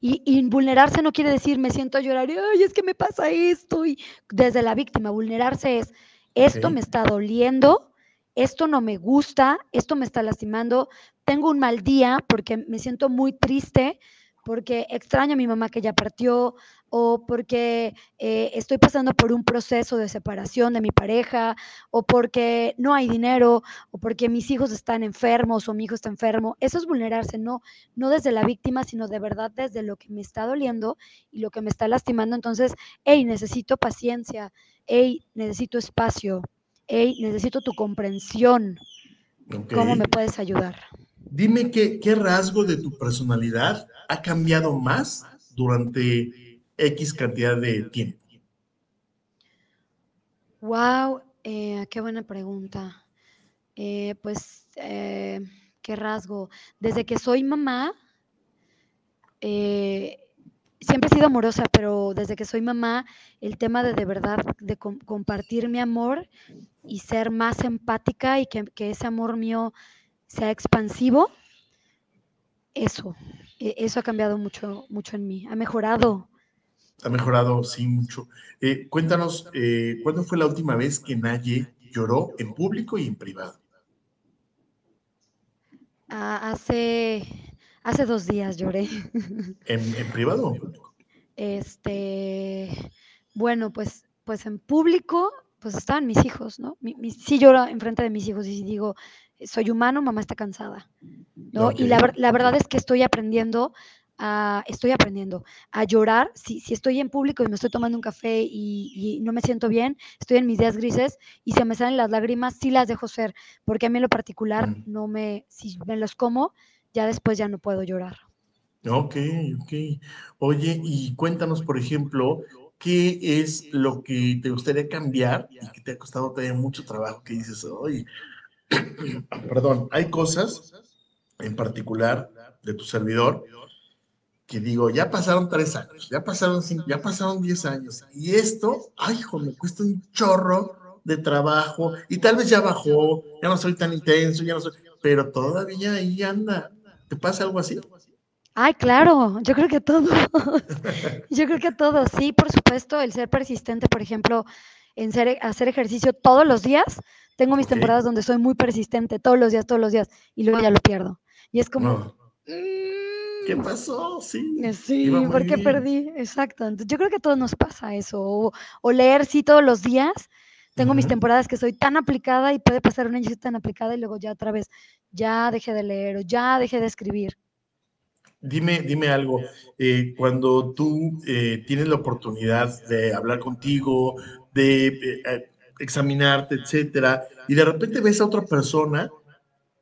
Y, vulnerarse no quiere decir me siento a llorar y ay, es que me pasa esto. Y desde la víctima, vulnerarse es esto me está doliendo, esto no me gusta, esto me está lastimando, tengo un mal día porque me siento muy triste, porque extraño a mi mamá que ya partió o porque eh, estoy pasando por un proceso de separación de mi pareja o porque no hay dinero o porque mis hijos están enfermos o mi hijo está enfermo. Eso es vulnerarse, no, no desde la víctima, sino de verdad desde lo que me está doliendo y lo que me está lastimando. Entonces, hey, necesito paciencia, hey, necesito espacio, hey, necesito tu comprensión. ¿Cómo me puedes ayudar? Dime qué, qué rasgo de tu personalidad ha cambiado más durante X cantidad de tiempo. Wow, eh, qué buena pregunta. Eh, pues, eh, qué rasgo. Desde que soy mamá, siempre he sido amorosa, pero desde que soy mamá, el tema de de verdad, de compartir mi amor y ser más empática y que, ese amor mío sea expansivo, eso, e, eso ha cambiado mucho, mucho en mí, ha mejorado. Ha mejorado, sí, mucho. Eh, cuéntanos, eh, ¿cuándo fue la última vez que Naye lloró en público y en privado? Ah, hace Hace dos días lloré. ¿En, privado o en público? Este, bueno, pues, pues en público, pues estaban mis hijos, ¿no? sí lloro enfrente de mis hijos y digo, soy humano, mamá está cansada, ¿no? Y la, verdad es que estoy aprendiendo a, estoy aprendiendo a llorar. Si, si, estoy en público y me estoy tomando un café y, no me siento bien, estoy en mis días grises y se me salen las lágrimas, sí las dejo ser, porque a mí en lo particular mm. no me, si me los como, ya después ya no puedo llorar. Ok, ok. Oye, y cuéntanos, por ejemplo, ¿qué es lo que te gustaría cambiar y que te ha costado tener mucho trabajo? Que dices, oye, perdón, hay cosas en particular de tu servidor que digo, ya pasaron tres años, ya pasaron cinco, ya pasaron diez años, y esto, ay, hijo, me cuesta un chorro de trabajo, y tal vez ya bajó, ya no soy tan intenso, ya no soy, pero todavía ahí anda. ¿Te pasa algo así? Ay, claro, yo creo que todo. yo creo que todo, sí, por supuesto, el ser persistente, por ejemplo, en ser, hacer ejercicio todos los días. Tengo mis temporadas donde soy muy persistente, todos los días, todos los días, y luego ya lo pierdo. Y es como, mm, ¿Qué pasó? Sí. Eh, sí, porque perdí. Exacto. yo creo que a todos nos pasa eso. O, leer, sí, todos los días. Tengo mis temporadas que soy tan aplicada y puede pasar un año y tan aplicada y luego ya otra vez, ya dejé de leer o ya dejé de escribir. Dime, dime algo. Eh, cuando tú eh, tienes la oportunidad de hablar contigo, de examinarte, etcétera, y de repente ves a otra persona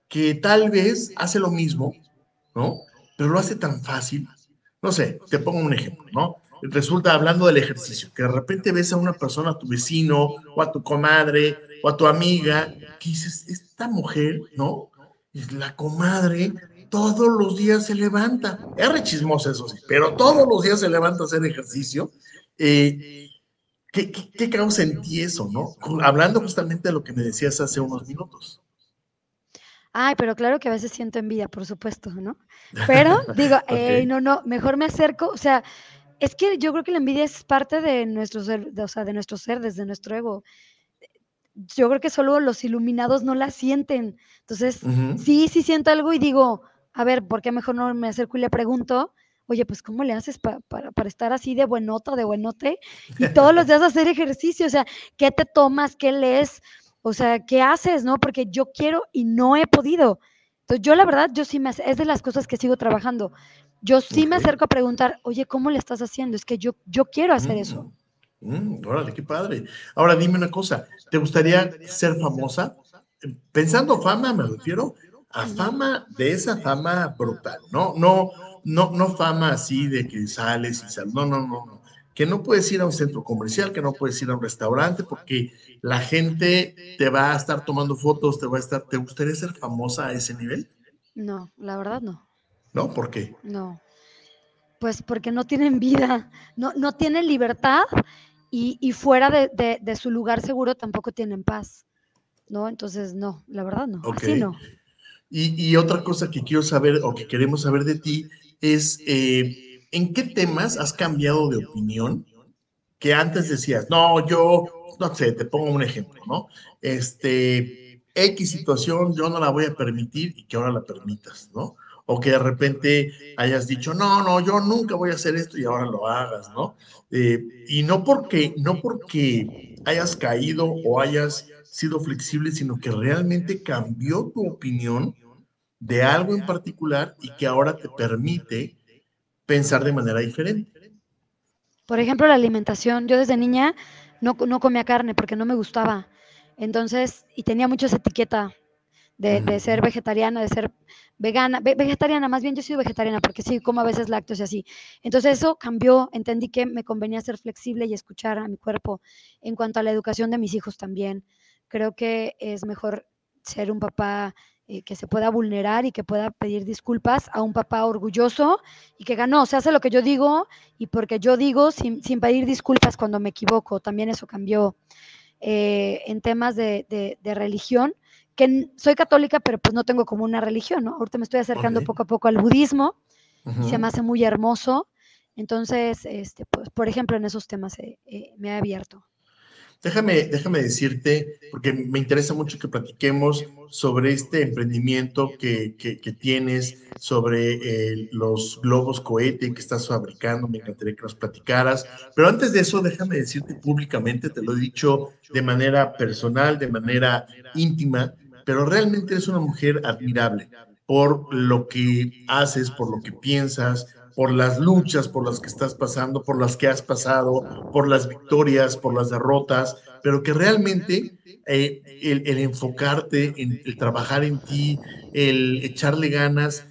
que tal vez hace lo mismo, ¿no? Pero lo hace tan fácil. No sé, te pongo un ejemplo, ¿no? Resulta hablando del ejercicio, que de repente ves a una persona, a tu vecino, o a tu comadre, o a tu amiga, que dices, esta mujer, ¿no? Es la comadre, todos los días se levanta. Es re chismosa, eso sí, pero todos los días se levanta a hacer ejercicio. Eh, ¿qué, qué, qué causa en ti eso, no? Hablando justamente de lo que me decías hace unos minutos. Ay, pero claro que a veces siento envidia, por supuesto, ¿no? Pero digo, no, no, mejor me acerco, o sea, es que yo creo que la envidia es parte de nuestro ser, o sea, de nuestro ser, desde nuestro ego. Yo creo que solo los iluminados no la sienten. Entonces, sí, sí siento algo y digo, a ver, ¿por qué mejor no me acerco y le pregunto? Oye, pues, ¿cómo le haces para, para estar así de buenota, de buenote? Y todos los días hacer ejercicio, o sea, ¿qué te tomas? ¿Qué lees? O sea, ¿qué haces, no? Porque yo quiero y no he podido. Entonces, yo la verdad, yo sí me, es de las cosas que sigo trabajando. Yo sí me acerco a preguntar, oye, ¿cómo le estás haciendo? Es que yo, yo quiero hacer eso. Mm, mm, órale, qué padre. Ahora dime una cosa, ¿te gustaría ser famosa? Pensando fama, me refiero a fama de esa fama brutal, ¿no? No, no, no fama así de que sales y sales. No, no, no, no. Que no puedes ir a un centro comercial, que no puedes ir a un restaurante, porque la gente te va a estar tomando fotos, te va a estar, ¿te gustaría ser famosa a ese nivel? No, la verdad no. ¿No? ¿Por qué? No. Pues porque no tienen vida, no, no tienen libertad y, fuera de, su lugar seguro tampoco tienen paz. ¿No? Entonces, no, la verdad no. Así no. Y, otra cosa que quiero saber o que queremos saber de ti es eh, ¿en qué temas has cambiado de opinión que antes decías, no, yo, no sé, te pongo un ejemplo, ¿no? Este, X situación yo no la voy a permitir y que ahora la permitas, ¿no? O que de repente hayas dicho, no, no, yo nunca voy a hacer esto y ahora lo hagas, ¿no? Eh, y no porque, no porque hayas caído o hayas sido flexible, sino que realmente cambió tu opinión de algo en particular y que ahora te permite pensar de manera diferente. Por ejemplo, la alimentación. Yo desde niña no, no comía carne porque no me gustaba. Entonces, y tenía mucha etiqueta de, de, ser vegetariana, de ser vegana, vegetariana, más bien yo soy vegetariana porque sí como a veces lácteos y así. Entonces eso cambió, entendí que me convenía ser flexible y escuchar a mi cuerpo. En cuanto a la educación de mis hijos también, creo que es mejor ser un papá eh, que se pueda vulnerar y que pueda pedir disculpas a un papá orgulloso y que ganó, se hace lo que yo digo y porque yo digo sin, pedir disculpas cuando me equivoco, también eso cambió eh, en temas de, religión, que soy católica pero pues no tengo como una religión, ¿no? Ahorita me estoy acercando poco a poco al budismo y se me hace muy hermoso, entonces, este, pues, por ejemplo, en esos temas eh, me ha abierto. Déjame, déjame decirte, porque me interesa mucho que platiquemos sobre este emprendimiento que, tienes, sobre eh, los globos cohete que estás fabricando, me encantaría que nos platicaras. Pero antes de eso, déjame decirte públicamente, te lo he dicho de manera personal, de manera íntima, pero realmente eres una mujer admirable por lo que haces, por lo que piensas, por las luchas por las que estás pasando, por las que has pasado, por las victorias, por las derrotas, pero que realmente eh, el, enfocarte, en, el trabajar en ti, el echarle ganas,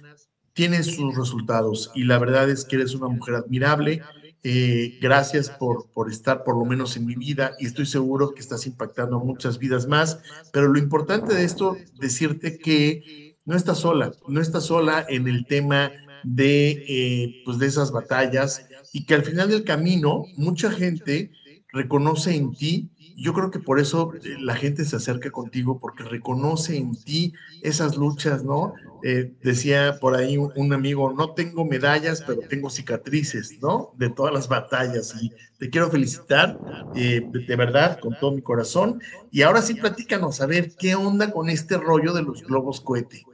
tiene sus resultados. Y la verdad es que eres una mujer admirable. Eh, gracias por, por estar por lo menos en mi vida y estoy seguro que estás impactando muchas vidas más. Pero lo importante de esto, decirte que no estás sola, no estás sola en el tema de, eh, pues de esas batallas y que al final del camino mucha gente reconoce en ti. Yo creo que por eso eh, la gente se acerca contigo, porque reconoce en ti esas luchas, ¿no? Eh, decía por ahí un, amigo, no tengo medallas, pero tengo cicatrices, ¿no? De todas las batallas. Y te quiero felicitar, de, de, verdad, con todo mi corazón. Y ahora sí, platícanos, a ver, ¿qué onda con este rollo de los globos cohete?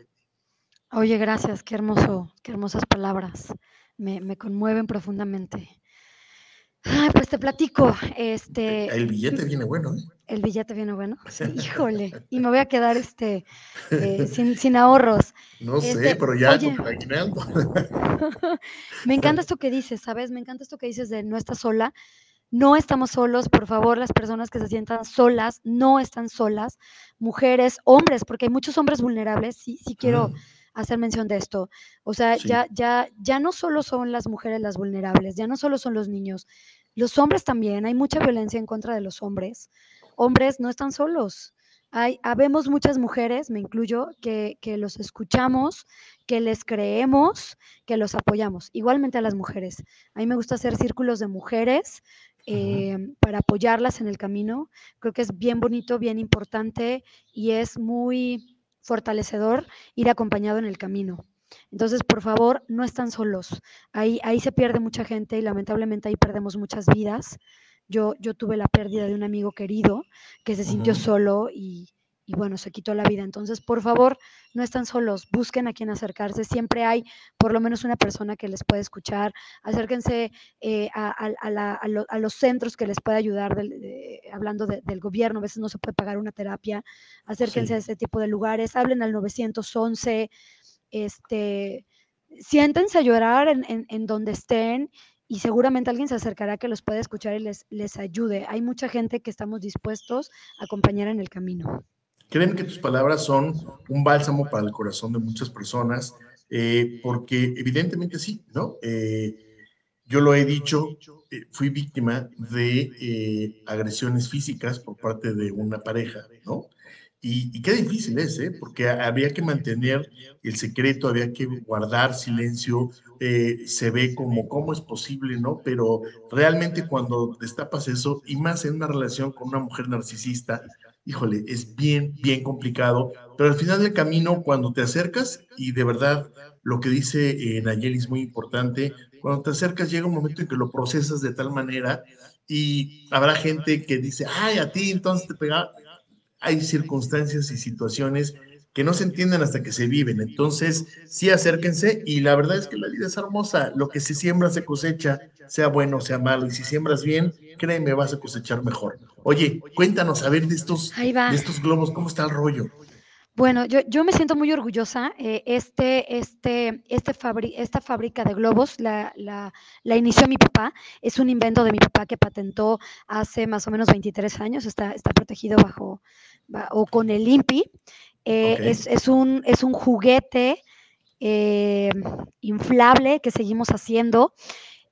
Oye, gracias, qué hermoso, qué hermosas palabras. Me, me conmueven profundamente. Ay, pues te platico, este. El billete viene bueno, ¿eh? El billete viene bueno. Sí, híjole. Y me voy a quedar este eh, sin, sin, ahorros. No sé, Este, pero ya oye. Me encanta esto que dices, ¿sabes? Me encanta esto que dices de no estás sola. No estamos solos, por favor, las personas que se sientan solas, no están solas. Mujeres, hombres, porque hay muchos hombres vulnerables, sí, sí quiero. Hacer mención de esto. O sea, Sí. ya, ya, ya no solo son las mujeres las vulnerables, ya no solo son los niños, los hombres también. Hay mucha violencia en contra de los hombres. Hombres no están solos. Hay, habemos muchas mujeres, me incluyo, que, que los escuchamos, que les creemos, que los apoyamos. Igualmente a las mujeres. A mí me gusta hacer círculos de mujeres eh, para apoyarlas en el camino. Creo que es bien bonito, bien importante y es muy fortalecedor ir acompañado en el camino. Entonces, por favor, no están solos. Ahí, ahí se pierde mucha gente y lamentablemente ahí perdemos muchas vidas. Yo, yo tuve la pérdida de un amigo querido que se sintió solo y, y bueno, se quitó la vida. Entonces, por favor, no están solos, busquen a quien acercarse. Siempre hay por lo menos una persona que les puede escuchar. Acérquense eh, a, a- a la- a lo- a los centros que les puede ayudar, del- de- hablando de- del gobierno, a veces no se puede pagar una terapia. Acérquense Sí. a ese tipo de lugares, hablen al 911, este, siéntense a llorar en, en- en donde estén y seguramente alguien se acercará que los pueda escuchar y les, les ayude. Hay mucha gente que estamos dispuestos a acompañar en el camino. Créeme que tus palabras son un bálsamo para el corazón de muchas personas, eh, porque evidentemente sí, ¿no? Eh, yo lo he dicho, eh, fui víctima de agresiones físicas por parte de una pareja, ¿no? Y, qué difícil es, ¿eh? Porque había que mantener el secreto, había que guardar silencio, se ve como cómo es posible, ¿no? Pero realmente cuando destapas eso, y más en una relación con una mujer narcisista, híjole, es bien, bien complicado, pero al final del camino, cuando te acercas, y de verdad lo que dice eh, Nayeli es muy importante, cuando te acercas llega un momento en que lo procesas de tal manera y habrá gente que dice, ay, a ti entonces te pega. Hay circunstancias y situaciones que no se entienden hasta que se viven. Entonces, sí acérquense y la verdad es que la vida es hermosa. Lo que se siembra se cosecha, sea bueno o sea malo. Y si siembras bien, créeme, vas a cosechar mejor. Oye, cuéntanos, a ver, de estos, de estos globos, ¿cómo está el rollo? Bueno, yo, yo me siento muy orgullosa. eh, este, este, este fabri- esta fábrica de globos la, la- la inició mi papá. Es un invento de mi papá que patentó hace más o menos 23 años. Está, está protegido bajo ba- o con el INPI. Eh, Ok. es, es un, es un juguete eh, inflable que seguimos haciendo.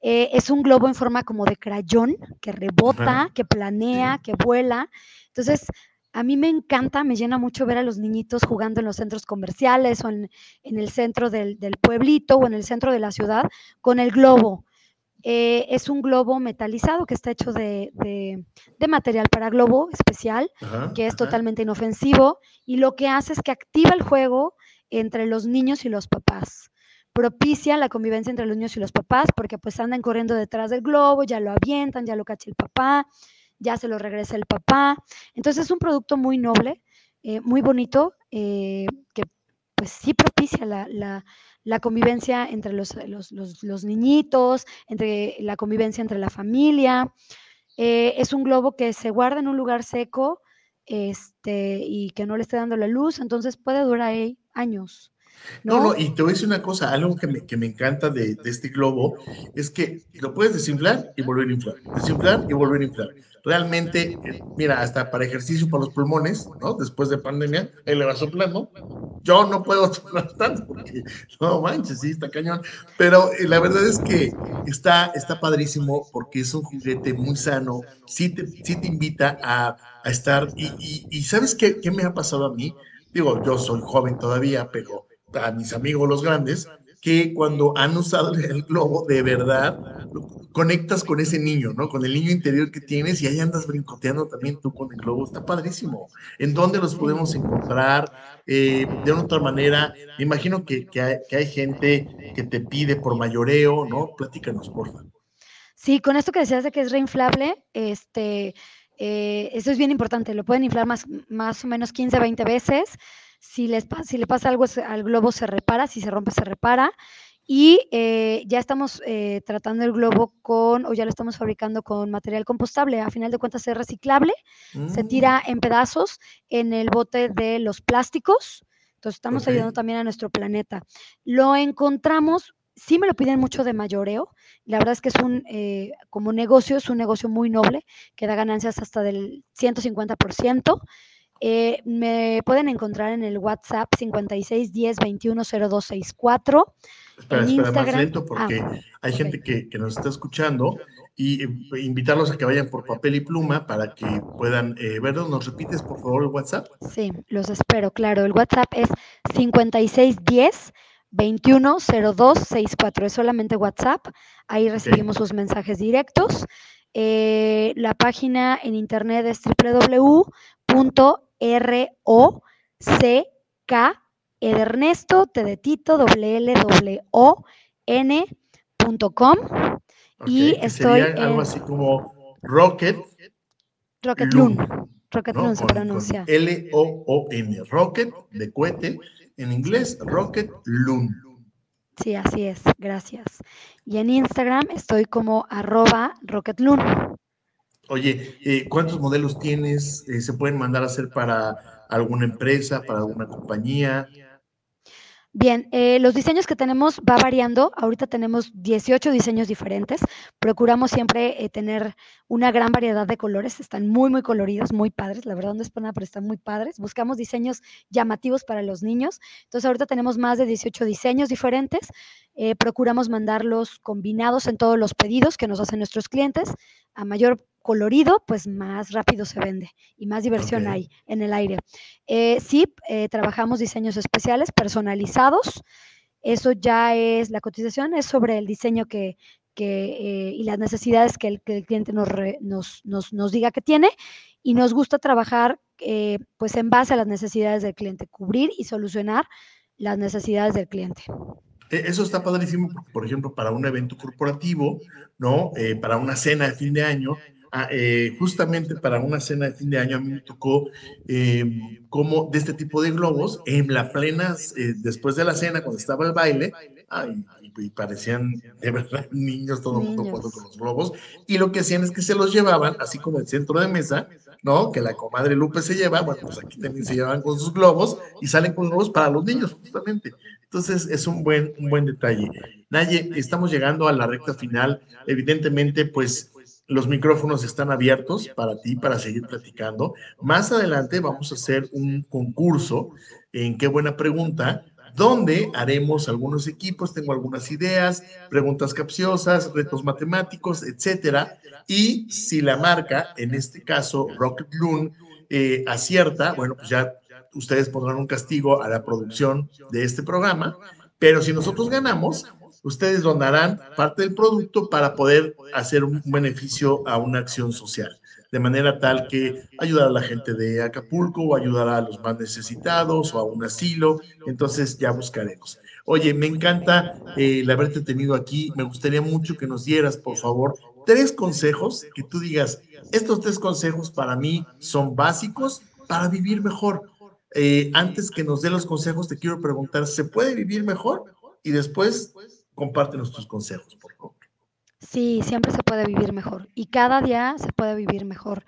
Eh, es un globo en forma como de crayón que rebota, que planea, que vuela. Entonces, a mí me encanta, me llena mucho ver a los niñitos jugando en los centros comerciales o en, en el centro del, del pueblito o en el centro de la ciudad con el globo. Eh, es un globo metalizado que está hecho de, de- de material para globo especial, Ajá, que es ajá. totalmente inofensivo y lo que hace es que activa el juego entre los niños y los papás. Propicia la convivencia entre los niños y los papás porque pues andan corriendo detrás del globo, ya lo avientan, ya lo cacha el papá, ya se lo regresa el papá. Entonces es un producto muy noble, eh, muy bonito, eh, que pues sí propicia la, la- convivencia entre los, los- los- los niñitos, entre la convivencia entre la familia. Eh, es un globo que se guarda en un lugar seco este, y que no le esté dando la luz, entonces puede durar ahí años. No, ¿no? y te voy a decir una cosa, algo que me, que me encanta de, de este globo es que lo puedes desinflar y volver a inflar, desinflar y volver a inflar. Realmente, eh, mira, hasta para ejercicio para los pulmones, ¿no? Después de pandemia, él le va soplando. Yo no puedo soplar tanto porque, no manches, sí, está cañón. Pero eh, la verdad es que está, está padrísimo porque es un juguete muy sano, sí te, sí te invita a, a estar. Y, y- y ¿sabes qué, qué me ha pasado a mí? Digo, yo soy joven todavía, pero a mis amigos los grandes, que cuando han usado el globo, de verdad, conectas con ese niño, ¿no? Con el niño interior que tienes y ahí andas brincoteando también tú con el globo. Está padrísimo. ¿En dónde los podemos encontrar? Eh, de una otra manera, me imagino que, que hay, que hay gente que te pide por mayoreo, ¿no? Platícanos, por favor. Sí, con esto que decías de que es reinflable, este, Eh, eso es bien importante, lo pueden inflar más, más o menos 15, 20 veces. Si, les, si le pasa algo al globo se repara, si se rompe se repara. Y eh, ya estamos eh, tratando el globo con, o ya lo estamos fabricando con material compostable. A final de cuentas es reciclable, se Mm. tira en pedazos en el bote de los plásticos. Entonces estamos Ok. ayudando también a nuestro planeta. Lo encontramos, sí me lo piden mucho de mayoreo. La verdad es que es un, eh, como negocio, es un negocio muy noble que da ganancias hasta del 150%. Eh, me pueden encontrar en el WhatsApp 56 10 21 0264. Espera, en espera, más lento porque Ah, hay gente que, que nos está escuchando y eh, invitarlos a que vayan por papel y pluma para que puedan eh, verlos. ¿Nos repites, por favor, el WhatsApp? Sí, los espero, claro. El WhatsApp es 5610 210264. Es solamente WhatsApp. Ahí recibimos sus mensajes directos. Eh, la página en internet es www.rock E de Ernesto, T de Tito, doble L, doble O, N, punto com. y estoy sería algo así como Rocket Rocket Loon, Loon. Rocket ¿no? Loon se Con- pronuncia. L-O-O-N, Rocket de cohete, en inglés, Rocket Loon. Sí, así es, gracias. Y en Instagram estoy como arroba rocketloon. Oye, eh, ¿cuántos modelos tienes? Eh, ¿Se pueden mandar a hacer para alguna empresa, para alguna compañía? Bien, eh, los diseños que tenemos va variando. Ahorita tenemos 18 diseños diferentes. Procuramos siempre tener una gran variedad de colores. Están muy, muy coloridos, muy padres. La verdad no es por nada, pero están muy padres. Buscamos diseños llamativos para los niños. Entonces ahorita tenemos más de 18 diseños diferentes. Procuramos mandarlos combinados en todos los pedidos que nos hacen nuestros clientes. A mayor colorido, pues más rápido se vende y más diversión hay en el aire. Eh, sí, eh, trabajamos diseños especiales, personalizados. Eso ya es, la cotización es sobre el diseño que, que, eh, y las necesidades que el, que el cliente nos, re- nos, nos, nos diga que tiene. Y nos gusta trabajar eh, pues en base a las necesidades del cliente, cubrir y solucionar las necesidades del cliente. Eh, Eso está padrísimo, porque, por ejemplo, para un evento corporativo, ¿no? Eh, para una cena de fin de año, ah, eh, justamente para una cena de fin de año a mí me tocó eh, como de este tipo de globos, en la plena, eh, después de la cena, cuando estaba el baile, ay, y, parecían de verdad niños, todo el mundo jugando con los globos, y lo que hacían es que se los llevaban, así como el centro de mesa, ¿no? Que la comadre Lupe se lleva, bueno, pues aquí también se llevan con sus globos y salen con globos para los niños, justamente. Entonces, es un buen, un buen detalle. Naye, estamos llegando a la recta final. Evidentemente, pues los micrófonos están abiertos para ti, para seguir platicando. Más adelante vamos a hacer un concurso en Qué Buena Pregunta, donde haremos algunos equipos, tengo algunas ideas, preguntas capciosas, retos matemáticos, etcétera. Y si la marca, en este caso Rocket Loon, eh, acierta, bueno, pues ya ustedes pondrán un castigo a la producción de este programa, pero si nosotros ganamos, ustedes donarán parte del producto para poder hacer un beneficio a una acción social, de manera tal que ayudar a la gente de Acapulco o ayudar a los más necesitados o a un asilo, entonces ya buscaremos. Oye, me encanta eh, el haberte tenido aquí, me gustaría mucho que nos dieras, por favor, tres consejos que tú digas, estos tres consejos para mí son básicos para vivir mejor. Eh, antes que nos dé los consejos, te quiero preguntar, ¿se puede vivir mejor? Y después compártenos tus consejos, por favor. Sí, siempre se puede vivir mejor y cada día se puede vivir mejor.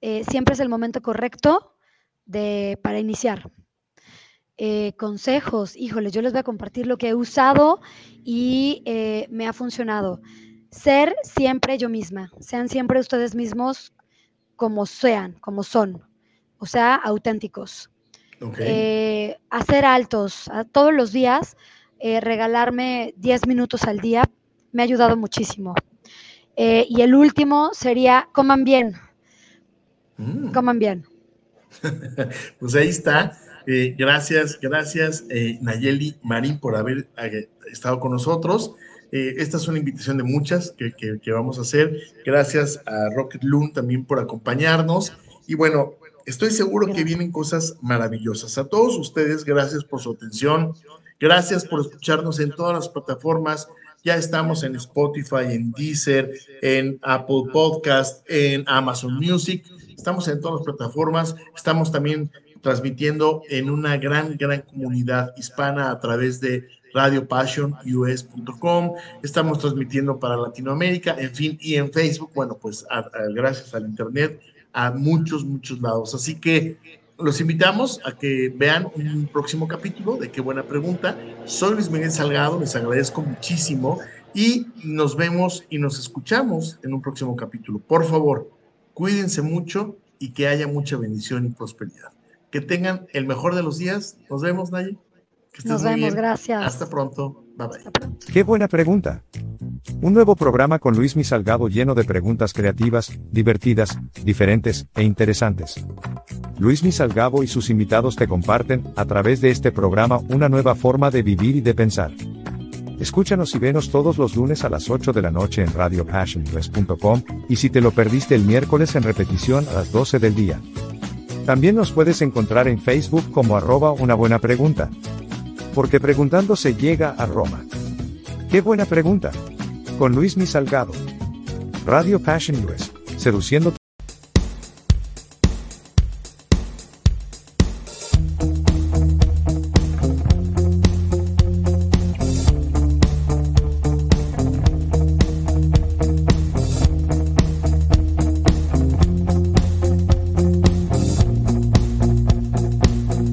Eh, siempre es el momento correcto de, para iniciar. Eh, consejos, híjole, yo les voy a compartir lo que he usado y eh, me ha funcionado. Ser siempre yo misma, sean siempre ustedes mismos como sean, como son, o sea, auténticos. Hacer altos todos los días, eh, regalarme 10 minutos al día, me ha ayudado muchísimo. Eh, y el último sería, coman bien, Mm. coman bien. pues ahí está. Eh, gracias, gracias, eh, Nayeli Marín, por haber estado con nosotros. Esta es una invitación de muchas que, que- que vamos a hacer. Gracias a Rocket Loon también por acompañarnos. Y bueno, estoy seguro que vienen cosas maravillosas. A todos ustedes, gracias por su atención. Gracias por escucharnos en todas las plataformas, Ya estamos en Spotify, en Deezer, en Apple Podcast, en Amazon Music. Estamos en todas las plataformas. Estamos también transmitiendo en una gran, gran comunidad hispana a través de radiopassionus.com. Estamos transmitiendo para Latinoamérica, en fin, y en Facebook, bueno, pues gracias al Internet, a muchos, muchos lados. Así que los invitamos a que vean un próximo capítulo de Qué Buena Pregunta. Soy Luis Miguel Salgado, les agradezco muchísimo y nos vemos y nos escuchamos en un próximo capítulo. Por favor, cuídense mucho y que haya mucha bendición y prosperidad. Que tengan el mejor de los días. Nos vemos, Naye. Nos vemos, gracias. Hasta pronto. Bye bye. Qué buena pregunta. Un nuevo programa con Luis Salgado lleno de preguntas creativas, divertidas, diferentes e interesantes. Luis Salgado y sus invitados te comparten, a través de este programa, una nueva forma de vivir y de pensar. Escúchanos y venos todos los lunes a las 8 de la noche en radiopassionpress.com y si te lo perdiste el miércoles en repetición a las 12 del día. También nos puedes encontrar en Facebook como arroba una buena pregunta. Porque preguntando se llega a Roma. ¡Qué buena pregunta! Con Luis Mi Salgado. Radio Passion US, seduciendo